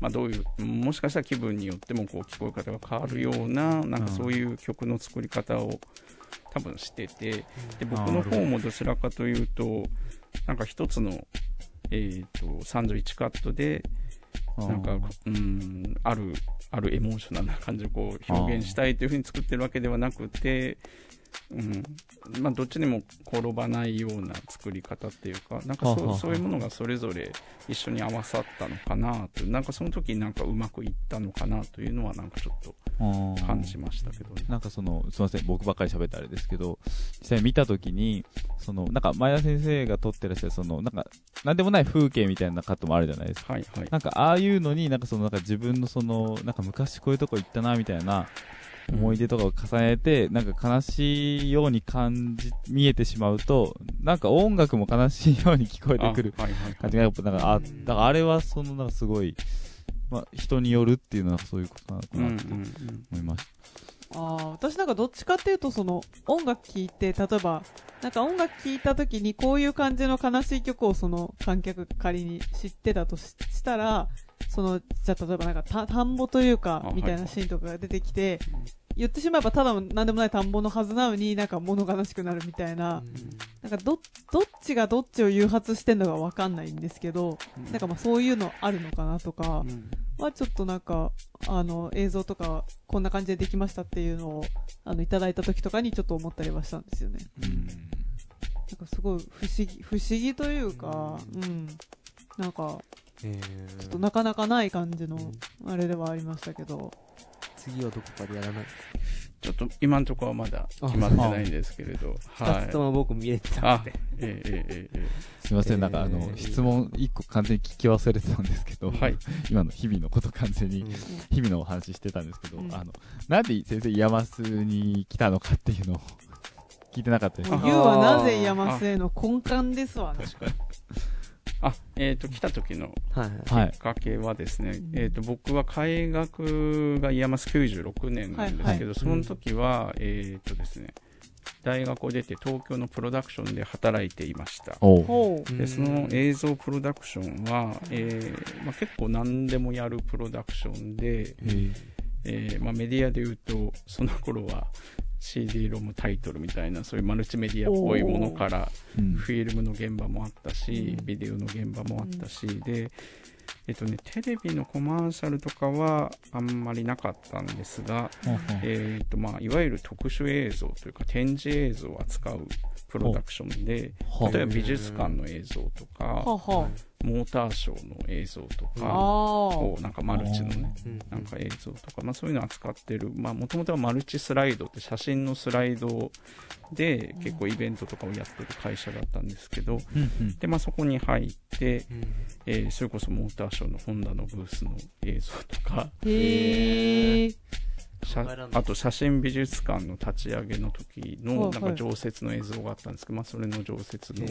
まあ、どういう、もしかしたら気分によっても、こう、聞こえ方が変わるような、なんかそういう曲の作り方を多分してて、で、僕の方もどちらかというと、なんか一つの、えっ、と、サンドイッチカットで、なんか、うん、ある、あるエモーショナルな感じをこう表現したいというふうに作ってるわけではなくて、うん、まあどっちにも転ばないような作り方っていうか、なんかそうそういうものがそれぞれ一緒に合わさったのかなと、なんかその時になんかうまくいったのかなというのはなんかちょっと感じましたけどね。なんかその、すいません、僕ばっかり喋ってあれですけど、実際見たときに、その、なんか前田先生が撮ってらっしゃる、その、なんか、なんでもない風景みたいなカットもあるじゃないですか。はいはい。なんか、ああいうのに、なんかその、なんか自分のその、なんか昔こういうとこ行ったな、みたいな、思い出とかを重ねて、なんか悲しいように感じ、見えてしまうと、なんか音楽も悲しいように聞こえてくるあはいはいはい。感じが、やっぱ、なんか、あ、だからあれはその、なんかすごい、まあ、人によるっていうのはそういうことなのかなってうん思いました。ああ、私なんかどっちかっていうと、その、音楽聴いて、例えば、なんか音楽聴いた時にこういう感じの悲しい曲をその観客が仮に知ってたとししたら、その、じゃあ例えばなんか田田んぼというかあ、みたいなシーンとかが出てきて、言ってしまえばただの何でもない田んぼのはずなのになんか物悲しくなるみたいな、なんかど、どっちがどっちを誘発してんのかわかんないんですけど、なんかまあそういうのあるのかなとか、はちょっとなんか、あの、映像とか、こんな感じでできましたっていうのを、あの、いただいた時とかにちょっと思ったりはしたんですよね。うん。なんかすごい不思議、不思議というか、うん。なんか、えちょっとなかなかない感じの、あれではありましたけど。次はどこかでやらない？ちょっと今のところはまだ決まってないんですけれど、二つとも僕見れてなあくて。、えええええすいません、えーなんかあの、質問一個完全に聞き忘れてたんですけど、えはい。(laughs) 今の日々のこと完全に、日々のお話ししてたんですけど、うん。あの、なんで先生、 IAMAS に来たのかっていうのを聞いてなかったですもう、あユウはなぜ IAMAS への根幹ですわね。あ、えっ、と、来た時のはいはい。はいきっ。かけはですね、うんえっ、と、僕は開学が IAMAS 96年なんですけど、はいその時は、えっ、とですね、大学を出て東京のプロダクションで働いていました。で、その映像プロダクションは、えーまあ、結構何でもやるプロダクションで、えーまあ、メディアで言うと、その頃は CD ロムタイトルみたいな、そういうマルチメディアっぽいものから、うん。フィルムの現場もあったし、うん。ビデオの現場もあったし、で、えっとね、テレビのコマーシャルとかはあんまりなかったんですが、えっとまあ、いわゆる特殊映像というか展示映像を扱うプロダクションで、例えば美術館の映像とか、モーターショーの映像とあか、あ。こうなんかマルチのね、うん。なんか映像とか、まあそういうのを扱ってる、まあもともとはマルチスライドって写真のスライドで結構イベントとかをやってる会社だったんですけど、で、まあそこに入って、うん。えーそれこそモーターショーのホンダのブースの映像とか、へえ。写考えらんないあと写真美術館の立ち上げの時のはい。なんか常設の映像があったんですけど、まあそれの常設の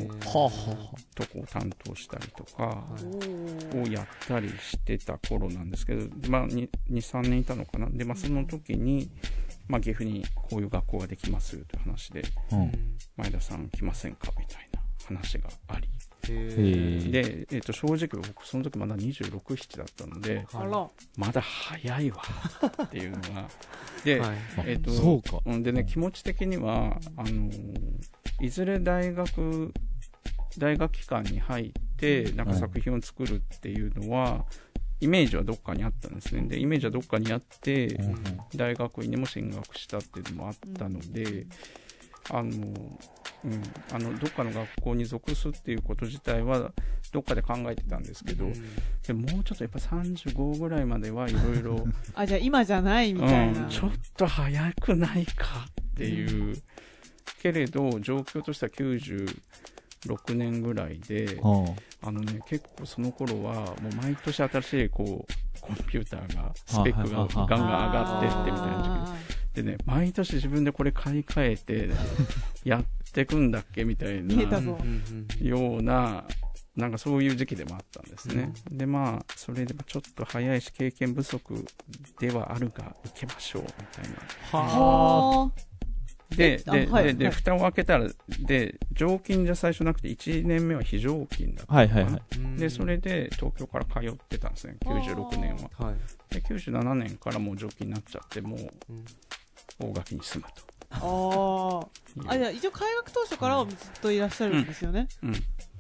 とこを担当したりとか、はい。をやったりしてた頃なんですけど、まあ、2、3年いたのかな。で、まあ、その時に、まあ、岐阜にこういう学校ができますよという話で、あうん。前田さん来ませんか？みたいな話があり。で、えっ、と、正直僕、その時まだ26、7だったので。まだ早いわっていうのが。(laughs) で、はいえっ、と、そうでね、気持ち的には、あのーいずれ大学、大学機関に入って、なんか作品を作るっていうのは、イメージはどっかにあったんですね。で、イメージはどっかにあって、うんうん大学院にも進学したっていうのもあったので、あの、うん、あの、どっかの学校に属すっていうこと自体は、どっかで考えてたんですけど、でももうちょっとやっぱ35ぐらいまではいろいろ、あ、じゃあ今じゃないみたいな。うん、ちょっと早くないかっていう、けれど状況としては96年ぐらいではあのね結構その頃はもう毎年新しいこうコンピューターがスペックがガンガン上がってってみたいな時期。でね毎年自分でこれ買い替えて (laughs) やってくんだっけみたいなようななんかそういう時期でもあったんですね、でまあそれでもちょっと早いし経験不足ではあるが受けましょうみたいなはで、で、あはいで、で、はい蓋を開けたら、で、常勤じゃ最初なくて、1年目は非常勤だった。はいはいはい。うんで、それで東京から通ってたんですね、96年は。はい。で、97年からもう常勤になっちゃって、もううん大垣に住むあ。あ。あ。あ、じゃあ一応開学当初からはずっといらっしゃるんですよね。うん、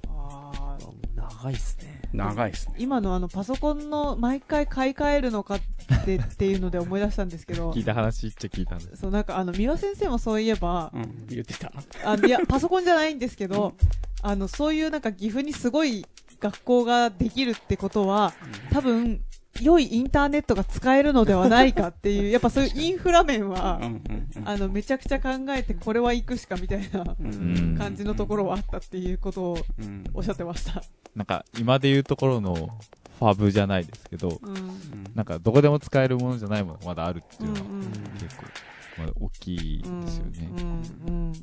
ああ。長いっすね。長いですね。今のあのパソコンの毎回買い替えるのかってっていうので思い出したんですけど (laughs) 聞いた話っちゃ聞いたんです。そうなんかあの三輪先生もそういえばうん、言ってた。あいやパソコンじゃないんですけどあのそういうなんか岐阜にすごい学校ができるってことは多分良いインターネットが使えるのではないかっていう (laughs) やっぱそういうインフラ面はうん、うん、うん。あのめちゃくちゃ考えてこれは行くしかみたいなうん感じのところはあったっていうことをうん、おっしゃってました。なんか、今で言うところのファブじゃないですけど、うんうんなんか、どこでも使えるものじゃないものがまだあるっていうのは、うんうん結構、まあ、大きいですよね。うんうんま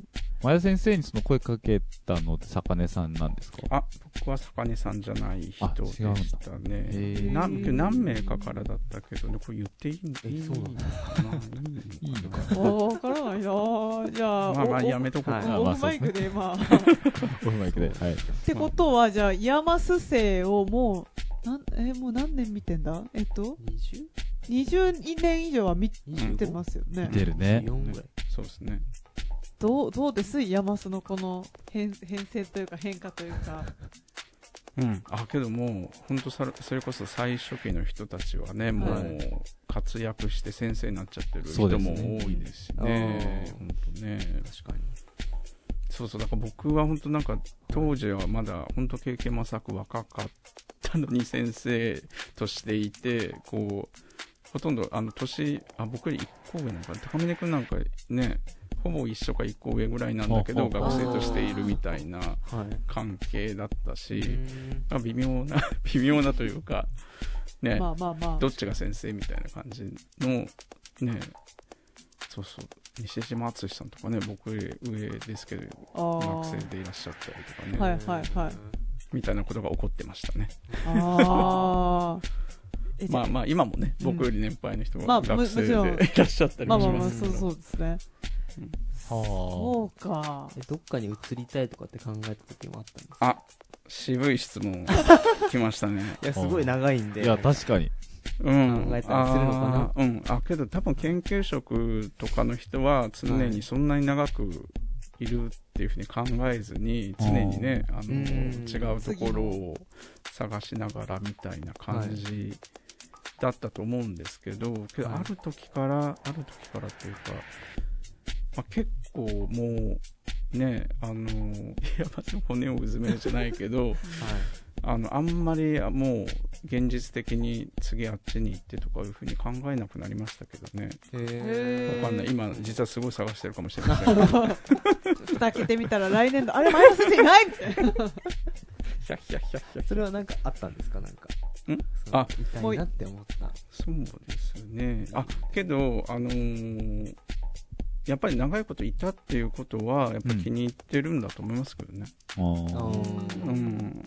前田先生にその声かけたのって坂根さんなんですか？あ、僕は坂根さんじゃない人でしたね。へーな何名かからだったけどね、これ言っていいえいいそうなんだのかないいのかあー (laughs) わからないなーじゃあ、まあまあおやめとこうかはいオフマイクで、まあ。っおうまいく (laughs) で。はい。てことは、じゃあ、イヤマス生をもう、なん、え、もう何年見てんだ？えっと、20? 20年以上は見25てますよね。出るね。4ぐらい。そうですね。どう、どうです？ IAMAS のこの変、変遷というか変化というか。うん。あ、けどもう、本当さそれこそ最初期の人たちはね、もはう、活躍して先生になっちゃってるそう人も多いですしあね。ー本当ね。確かに。そうそう、だから僕は本当なんか、当時はまだ本当経験も浅く若かったのに先生としていて、こう、ほとんど、あの、年、あ、僕より1個上なのかな？高峰君なんかね、ほぼ一緒か1個上ぐらいなんだけど、ああ学生としているみたいなはい。関係だったし、うんまあ、微妙な、(laughs) 微妙なというか、ね、まあまあまあ。どっちが先生みたいな感じの、ね、そうそう、西島敦さんとかね、僕上ですけど、学生でいらっしゃったりとかね、はいはいはい。みたいなことが起こってましたね。あ (laughs) まあまあ、今もね、うん僕より年配の人まあが学生でいらっしゃったりまあまあまあ、ますけど。そうそうですね。はそうか。え、どっかに移りたいとかって考えた時もあったんですか？あ、渋い質問 (laughs) 来ましたね。いや、すごい長いんあ。で。いや、確かに。うん。考えたりするのかな？うん。あ、けど多分研究職とかの人は常にそんなに長くいるっていうふうに考えずに、常にね、あの、うん違うところを探しながらみたいな感じだったと思うんですけど、けどはいある時から、ある時からっていうか、まあ、結構もう、ね、あの、いや、まず骨をうずめるじゃないけど、はい。あの、あんまりもう現実的に次あっちに行ってとかいうふうに考えなくなりましたけどね。へわかんない。今、実はすごい探してるかもしれません。蓋開けてみたら来年度、あれ、前田先生いないみたいな。ひゃひゃひゃひゃそれはなんかあったんですか？なんか。ん？あ痛いなって思った。そうですね。あ、けど、あのーやっぱり長いこといたっていうことは、やっぱり気に入ってるんだと思いますけどね。ああーーうん。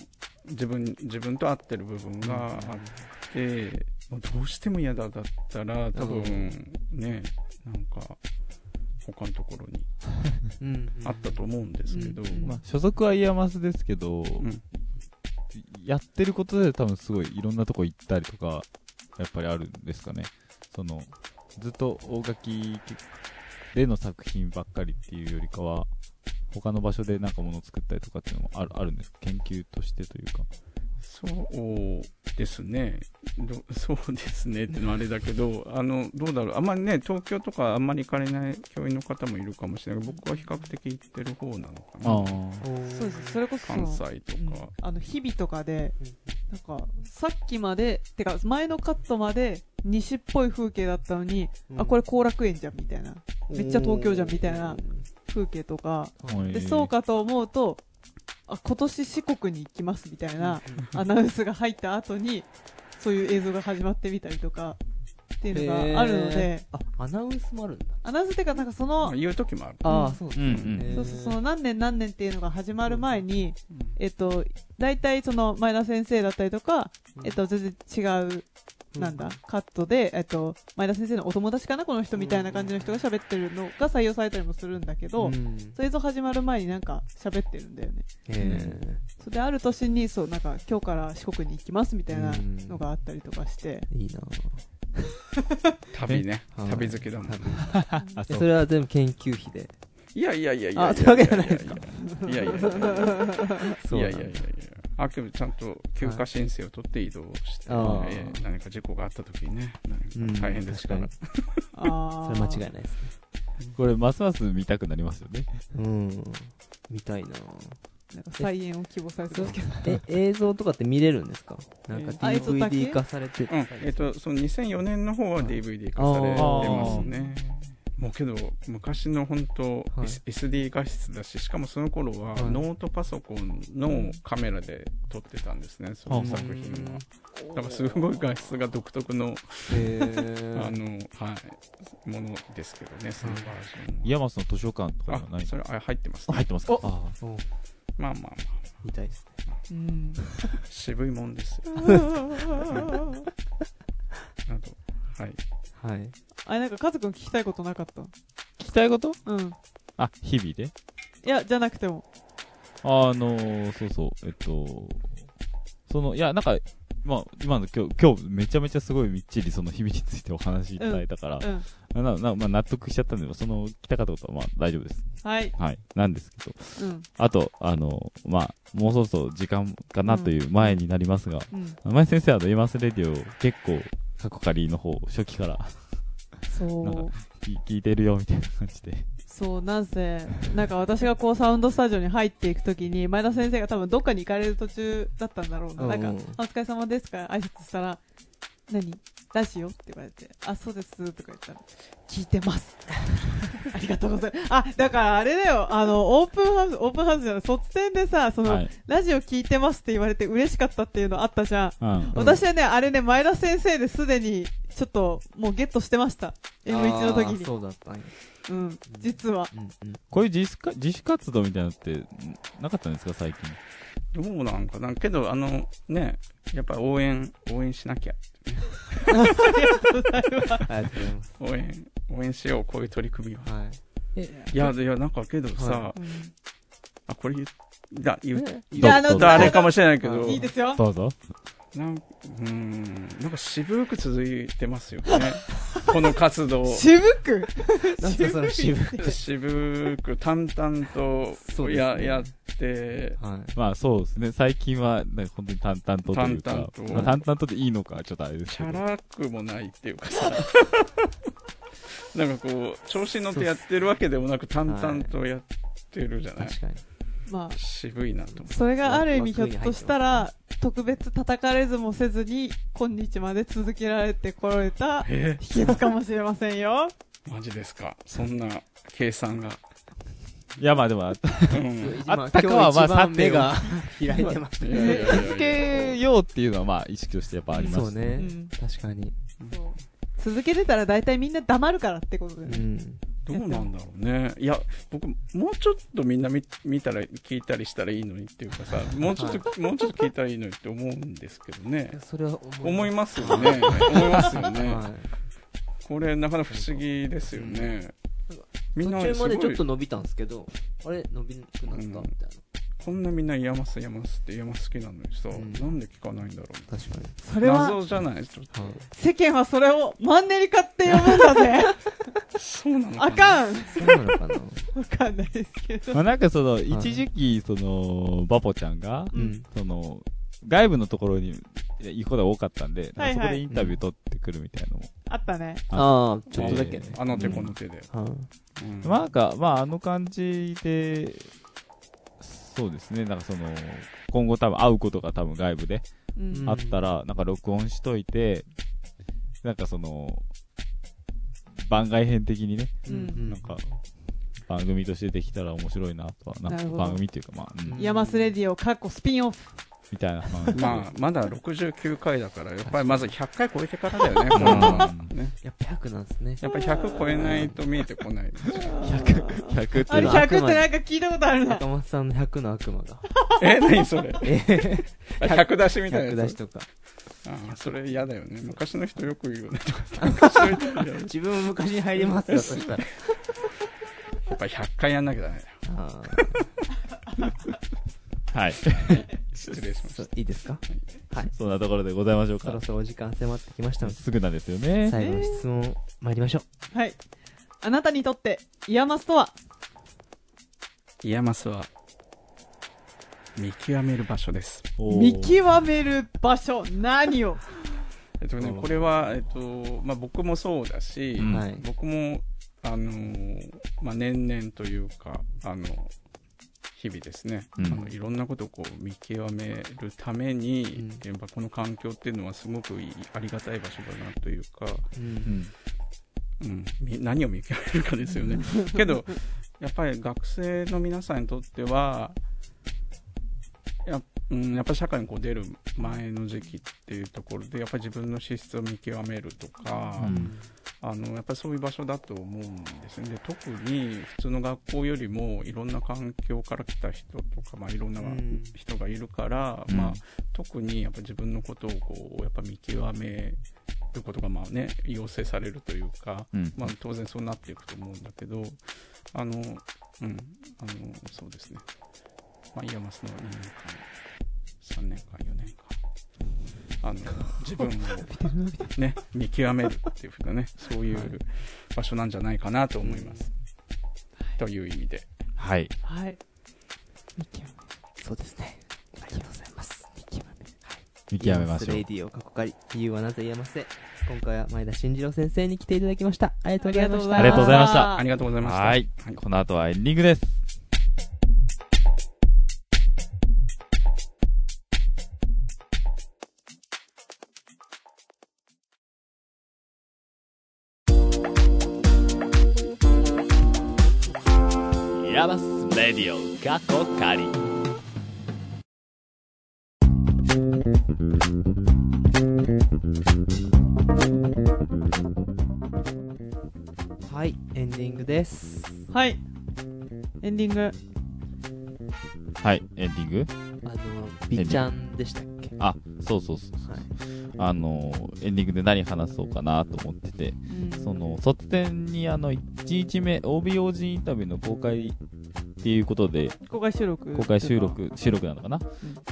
自分、自分と合ってる部分があって、もうどうしても嫌だだったら、多分、ね、なんか、他のところに (laughs) うん。あったと思うんですけど、うんまあ、所属は IAMAS ですけど、うんやってることで多分すごいいろんなとこ行ったりとか、やっぱりあるんですかね。その、ずっと大垣例の作品ばっかりっていうよりかは、他の場所でなんかもの作ったりとかっていうのもあるあるんですか研究としてというか。そうですね。ど (laughs) そうですねってのはあれだけど、あの、どうだろう。あんまりね、東京とかあんまり行かれない教員の方もいるかもしれないけど、僕は比較的行ってる方なのかな。そうです。それこそ、関西とうんか。あの、日々とかで、なんか、さっきまで、てか、前のカットまで、西っぽい風景だったのに、あ、これ後楽園じゃん、みたいな。めっちゃ東京じゃんみたいな風景とか、はいで、そうかと思うと、あ、今年四国に行きますみたいなアナウンスが入った後に、そういう映像が始まってみたりとか、っていうのがあるので、あ、アナウンスもあるんだ。アナウンスっていうか、なんかそのまあ、、言う時もある。ああ、そうですそうそう、その何年何年っていうのが始まる前に、えっと、大体その前田先生だったりとか、えっと、全然違う、なんだ、カットで、えっと、前田先生のお友達かなこの人みたいな感じの人が喋ってるのが採用されたりもするんだけど、うん。そういう映像始まる前になんか喋ってるんだよね。へそれである年に、そう、なんか今日から四国に行きますみたいなうんのがあったりとかして、ーいいな (laughs) 旅ね。はい旅好きだもん。あ、えそれは全部研究費で。いやいやいやいや。あそういうわけじゃないですかいやいやいやいや。いやいやいやいや。あけどちゃんと休暇申請を取って移動して、はいえー何か事故があった時にね、大変ですから。それ間違いないですね。これ、ますます見たくなりますよね。うん。見たいななんか菜園を希望されてますけど。え、映像とかって見れるんですか？なんか DVD 化されてうん、えっと、その2004年の方は DVD 化されてますね。もうけど、昔の本当、はい。S- SD 画質だし、しかもその頃ははい。ノートパソコンのカメラで撮ってたんですね、その作品は。だからすごい画質が独特の、へ (laughs) あーの、はい、ものですけどね、そのバージョンは。 IAMAS の図書館とかないあ、それ、あ入ってます、ね。あ入ってますか？おあおまあまあまあ、見たいですね。うん。渋いもんですよ。(laughs) あと、はい。はい。あれなんかカズくん聞きたいことなかった？聞きたいこと？うん。いあ、日々で？や、じゃなくても。あのー、そうそう、えっと、その、いや、なんか、まあ、今の今日、今日めちゃめちゃすごいみっちりその日々についてお話しいただいたから、うん。ななまあ、納得しちゃったんで、その聞きたかったことはまあ大丈夫です。はい。はい。なんですけど、うん。あと、あの、まあ、もうそろそろ時間かなという前になりますが、うん。前先生はあの、エマスレディオ結構、過去仮の方、初期からなんかそう。聞聞いてるよみたいな感じで。そう、なんせ、なんか私がこうサウンドスタジオに入っていくときに、前田先生が多分どっかに行かれる途中だったんだろうな。なんかお疲れ様ですか挨拶したら、何？ラジオって言われて、あ、そうです、とか言ったら、聞いてます。(laughs) ありがとうございます。あ、だからあれだよ、あの、オープンハウス、オープンハウスじゃない、卒展でさ、その、はい。ラジオ聞いてますって言われて嬉しかったっていうのあったじゃん。うん。私はね、あれね、前田先生ですでに、ちょっと、もうゲットしてました。M1 の時に。そうだったんや。うん、実は。うんうん。こういう自主か自主活動みたいなのって、んなかったんですか、最近？どうなんかなけど、あの、ね、やっぱ応援、応援しなきゃ。ありがとうございます。(laughs) 応援、応援しよう、こういう取り組みは。はい。いや、いや、なんかけどさ、はうんあ、これ言う、だ、言う、えいや、あれかもしれないけど、はいいいですよ。どうぞ。なん、うーん、なんか渋く続いてますよね。(laughs) この活動。渋く？(laughs) なんかその渋い。渋く淡々とそうや、ねやって、はい。まあそうですね。最近は、なんか本当に淡々とというか、淡々とまあ淡々とでいいのか、ちょっとあれですけど。チャラくもないっていうかさ、(laughs) なんかこう、調子に乗ってやってるわけでもなく淡々とやってるじゃない、確かに。まあ、渋いなと思って。それがある意味ひょっとした枠ら、特別叩かれずもせずに、今日まで続けられてこられたえ秘訣かもしれませんよ。マジですかそんな計算が。いや、まあでも、うんあったかはまあさが開いてますいやいやいやいや続けようっていうのはまあ意識としてやっぱあります。うそうねん。確かに。そう続けてたら大体みんな黙るからってことでね。うん。どうなんだろうね。いや、僕、もうちょっとみんな見見たら、聞いたりしたらいいのにっていうかさ、もうちょっと、もうちょっと聞いたらいいのにって思うんですけどね。それは思いまますよね。思いますよね。はこれ、なかなか不思議ですよね。んな、途中までちょっと伸びたんですけど、あれ伸びなくなったみたいな。こんなみんな IAMAS、IAMAS って IAMAS 好きなのにさ、うんなんで聞かないんだろう？確かに。それは、謎じゃない？ちょっと。はい。世間はそれをマンネリ化って呼ぶんだぜ。そうなのかな？あかん。そうなのかな？わかんないですけど。まあなんかその、一時期、その、バポちゃんが、うん。その、外部のところに行くことが多かったんで、はいはいなんかそこでインタビュー取ってくるみたいなのも。あったね。ああ、ちょっとだけね。あの手この手で。はいうんまあなんか、まああの感じで、そうですね、なんかその、今後多分会うことが多分外部でうん。あったら、なんか録音しといて、なんかその、番外編的にね、うん。なんか、番組としてできたら面白いなとは、なんか番組っていうかまあ、うん。ヤマスレディオ、かっこスピンオフ。みたいな。まあまあ、まだ69回だから、やっぱりまず100回超えてからだよね、このはね。やっぱ100なんですね。やっぱり100超えないと見えてこない。100、100ってあれな100ってなんか聞いたことあるな。中松さんの100の悪魔が。え、何それ？えあ100出しみたい100なやつ？出しとか。ああ、それ嫌だよね。昔の人よく言うよね。と (laughs) か自分も昔に入りますよ、(laughs) そしたら。やっぱり100回やんなきゃダメだよ。あはい。失礼しました。いいですか？はい。そんなところでございましょうかそろ。そろお時間迫ってきましたので、すぐなんですよね。最後の質問参りましょはい。あなたにとって、 IAMAS とは？ IAMAS は、見極める場所です。見極める場所、何を？(laughs) えっとねう、んこれは、えっと、まあ、僕もそうだし、僕も、あのーまあ、年々というか、あの、日々ですね、うんあのいろんなことをこう見極めるために、うんやっぱこの環境っていうのはすごくありがたい場所だなというか、う。んん。うん、み何を見極めるかですよね。(laughs) けど、やっぱり学生の皆さんにとっては、や,、うん、やっぱり社会にこう出る前の時期っていうところで、やっぱり自分の資質を見極めるとか、うん。あのやっぱりそういう場所だと思うんです。ね。で特に普通の学校よりもいろんな環境から来た人とか、まあ、いろんなうん。人がいるから、うん。まあ、特にやっぱ自分のことをこうやっぱ見極めることがまあね要請されるというか、うん。まあ、当然そうなっていくと思うんだけどあの、うん、あのそうですね、まあ、 IAMAS の2年間3年間4年間あの自分を、ね、見極めるっていうふうなねそういう場所なんじゃないかなと思います。という意味で。はい。はい。そうですね。ありがとうございます。見極めましょうレイ。ディオ過去仮、理由はなぜ言えません。今回は前田慎次郎先生に来ていただきました。ありがとうございました。ありがとうございましたありがとうございました。はい。この後はエンディングです。過去仮はい、エンディングです。はい。エンディング。はい、エンディング？あの、ビちゃんでしたっけ？あ、そうそうそうそう。はい。あの、エンディングで何話そうかなと思ってて、うんその、卒展にあの、1日目、OBOG インタビューの公開っていうことで、公開収録。公開収録、収録なのかな、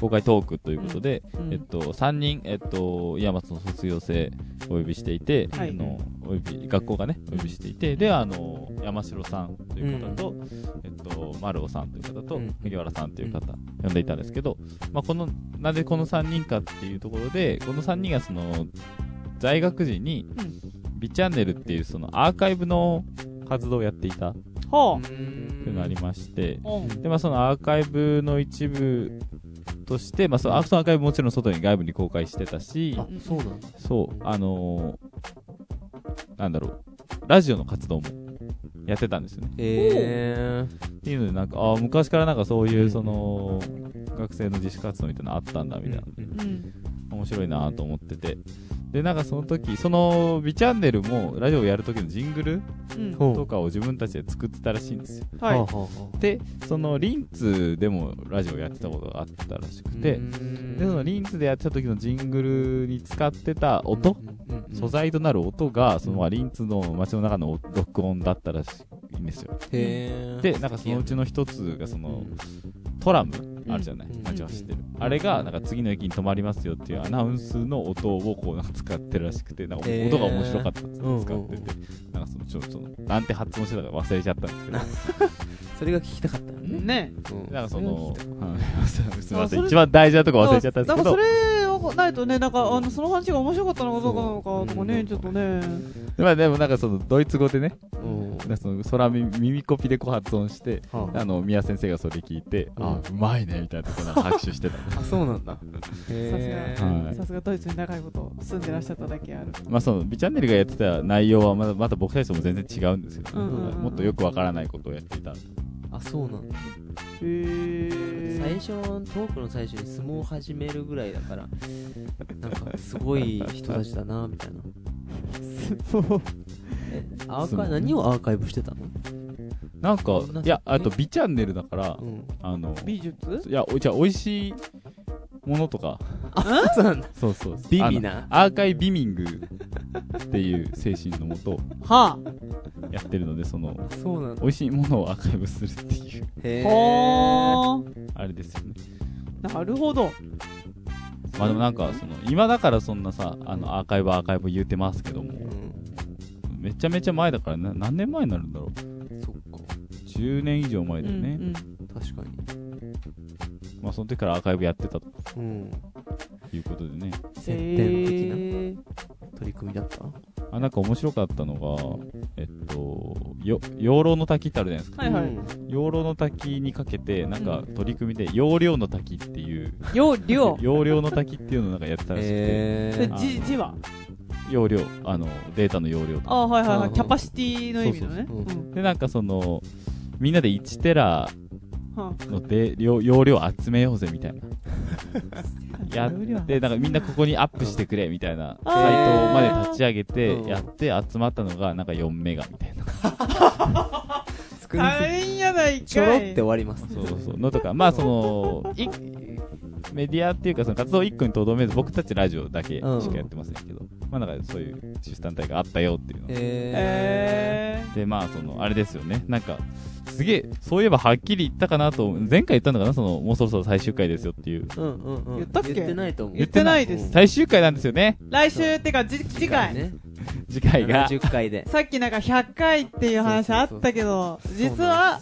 公開トークということで、うん。えっと、3人、えっと、岩松の卒業生お呼びしていて、はい。あの、お呼び、学校がね、お呼びしていて、で、あの、山城さんという方と、えっと、丸尾さんという方とうん、麦わらさんという方、呼んでいたんですけど、まあ、この、なぜこの3人かっていうところで、この3人がその、在学時に、ビチャンネルっていうそのアーカイブの活動をやっていた。とはいうのがありまして。で、まあ、そのアーカイブの一部として、まあ、そのアーカイブもちろん外に外部に公開してたし、あ、そうなんだ。そう、あのーなんだろう、ラジオの活動もやってたんですよね。へっていうので、なんか、ああ、昔からなんかそういう、その、学生の自主活動みたいなのあったんだ、みたいな。うん。面白いなと思ってて。で、なんかその時、その、ビチャンネルも、ラジオをやる時のジングルとかを自分たちで作ってたらしいんですよ。ははい。で、その、リンツでもラジオをやってたことがあったらしくて、で、そのリンツでやってた時のジングルに使ってた音、素材となる音が、そのまあリンツの街の中の録音だったらしいんですよ。で、なんかそのうちの一つが、その、トラムあるじゃない、うん。街は知ってる。あれが、なんか次の駅に止まりますよっていうアナウンスの音をこうなんか使ってるらしくて、なんか音が面白かったんですよ、うんうん使ってて。なん。かその、ちょ、その、なんて発音してたか忘れちゃったんですけど、(laughs) それが聞きたかったのね。ね。うん。なんかその、はい。(laughs) すみません、一番大事なとこ忘れちゃったんですけどなんかそ、れをないとね、なんか、あの、その話が面白かったのかどうかなのかとかね、ちょっとね。まあでもなんかその、ドイツ語でね、たうん。なんかその、空耳耳コピでこう発音して、はあ。あの、宮先生がそれ聞いて、あ、うまいね、みたいなとこなんか拍手してた。あ、そうなんだ。さへすが、はいさすがドイツに長いこと住んでらっしゃっただけある。まあその、ビチャンネルがやってた内容はまだ、まだ僕たちとも全然違うんですけど、うんうんうん。もっとよくわからないことをやっていた。あ、そうなんだ。へー。最初、トークの最初に相撲を始めるぐらいだから、なんか、すごい人たちだな、みたいな。そう。え、アーカイ何をアーカイブしてたの？なんかいや、あと、ビチャンネルだからう、ん。あの、美術？いや、おじゃあ、美味しいものとか、あ、そうなんだ。そうそう。ビミなあのアーカイビミングっていう精神のもとはやってるので、その、そうなんだ。美味しいものをアーカイブするっていう、へあ。はあれですよね。あ。なるほど。まあでもなんか、その、今だからそんなさ、あの、アーカイブアーカイブ言うてますけどもう、ん。めちゃめちゃ前だからな、何年前になるんだろう。そっか。10年以上前だよね。うんうん確かに。まあその時からアーカイブやってたとうん。いうことでね。接点的なへー取り組みだった？あ、なんか面白かったのが、えっと、よ、養老の滝ってあるじゃないですか。はいはいうん養老の滝にかけて、なんかうん取り組みで、養量の滝っていう、よ、量。(laughs) 養量の滝っていうのをなんかやってたらしくて、へでーあ字字は？容量、あの、データの容量とか。あはいはいはい。うんキャパシティの意味のね。そうそううんで、なんかその、みんなで1テラはので容容量集めようぜみたいな。やって、なんかみんなここにアップしてくれみたいなサイトまで立ち上げてうんやって集まったのがなんか4メガみたいな。(laughs) 少なすぎ大変やないかい。ちょろって終わります。そうそう。のとか、まあその、いメディアっていうかその活動1個にとどめず僕たちラジオだけしかやってませんけど、まあなんかそういう自主団体があったよっていうの。ええで、まあその、あれですよね。なんか、すげえ、そういえばはっきり言ったかなと、前回言ったのかなその、もうそろそろ最終回ですよっていう。ー。うんうんうん。言ったっけ？言ってないと思う。言ってないです。最終回なんですよね。来週ってか、じ次回。ね。次回が。70回で。さっきなんか100回っていう話あったけど、実は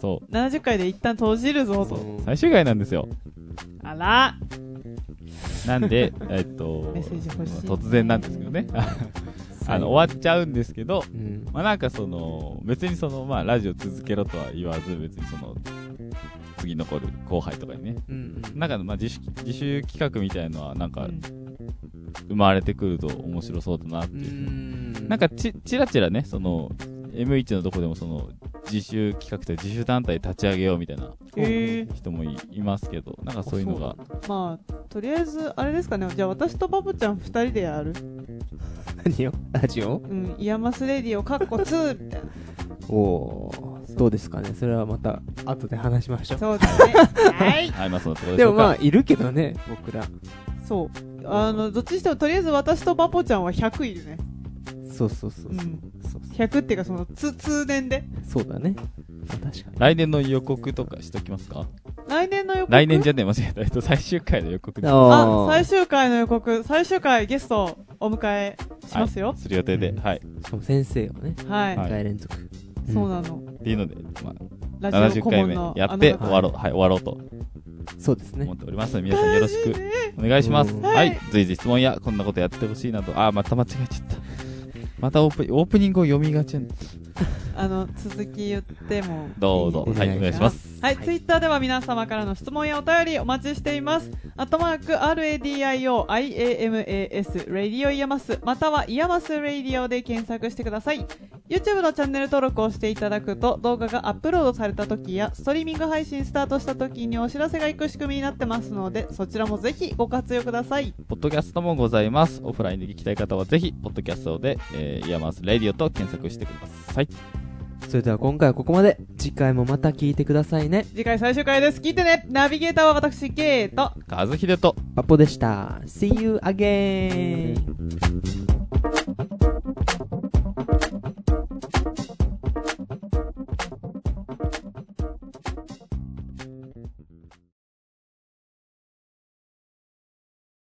そうなんですよそう。70回で一旦閉じるぞと。うん最終回なんですよ。あら、なんで、えっとメッセージ欲しい突然なんですけどね。(laughs) あの、終わっちゃうんですけど、うん。まあなんかその、別にその、まあラジオ続けろとは言わず、別にその、次残る後輩とかにね。うんうん。なんかまあ自主、自主企画みたいのはなんかうん生まれてくると面白そうだなってういう。ん。なんかち、ちらちらね、その、M1 のとこでもその、自主企画というか自主団体立ち上げようみたいな人もいいますけど、なんかそういうのが、まあ、とりあえず、あれですかね。じゃあ私とパポちゃん二人でやる。何よラジオ？うん、 IAMAS Radio カッコ2みたいな。おー。どうですかねそれはまた、後で話しましょう。そうだね。(laughs) はい。はい、まあそのところでもまあ、いるけどね、僕ら。そう。あの、どっちにしても、とりあえず私とバポちゃんは100いるね。そうそうそうそう。うんそうそう100っていうか、その、つ、通年で。そうだね。まあ確かに。来年の予告とかしときますか？来年の予告？来年じゃねえ、間違えた。えっと、最終回の予告です。あ、あ最終回の予告、最終回ゲストお迎えしますよはい。する予定で、うんはい。しかも先生をね、はい。はい2回連続。そうなの。っていうので、まあ、ラジオ70回目。やってあの終わろう、はい、終わろうとそうですね思。っておりますので、皆さんよろしくお願いします。うんははいい。随時質問や、こんなことやってほしいなど、あー、また間違えちゃった。またオープニングを読みがちなんです (laughs) あの、続き言っても。どうぞ。はい、お願いします。はい、ツイッターでは皆様からの質問やお便りお待ちしています。アットマーク、RADIO、IAMAS、 Radio IAMAS、または IAMAS Radio で検索してください。YouTube のチャンネル登録をしていただくと、動画がアップロードされた時や、ストリーミング配信スタートした時にお知らせが行く仕組みになってますので、そちらもぜひご活用ください。ポッドキャストもございます。オフラインで聞きたい方はぜひ、ポッドキャストで、えー、 IAMAS Radio と検索してください。それでは今回はここまで。次回もまた聞いてくださいね。次回最終回です。聞いてねナビゲーターは私、ケイと、和秀と、パポでした。See you again!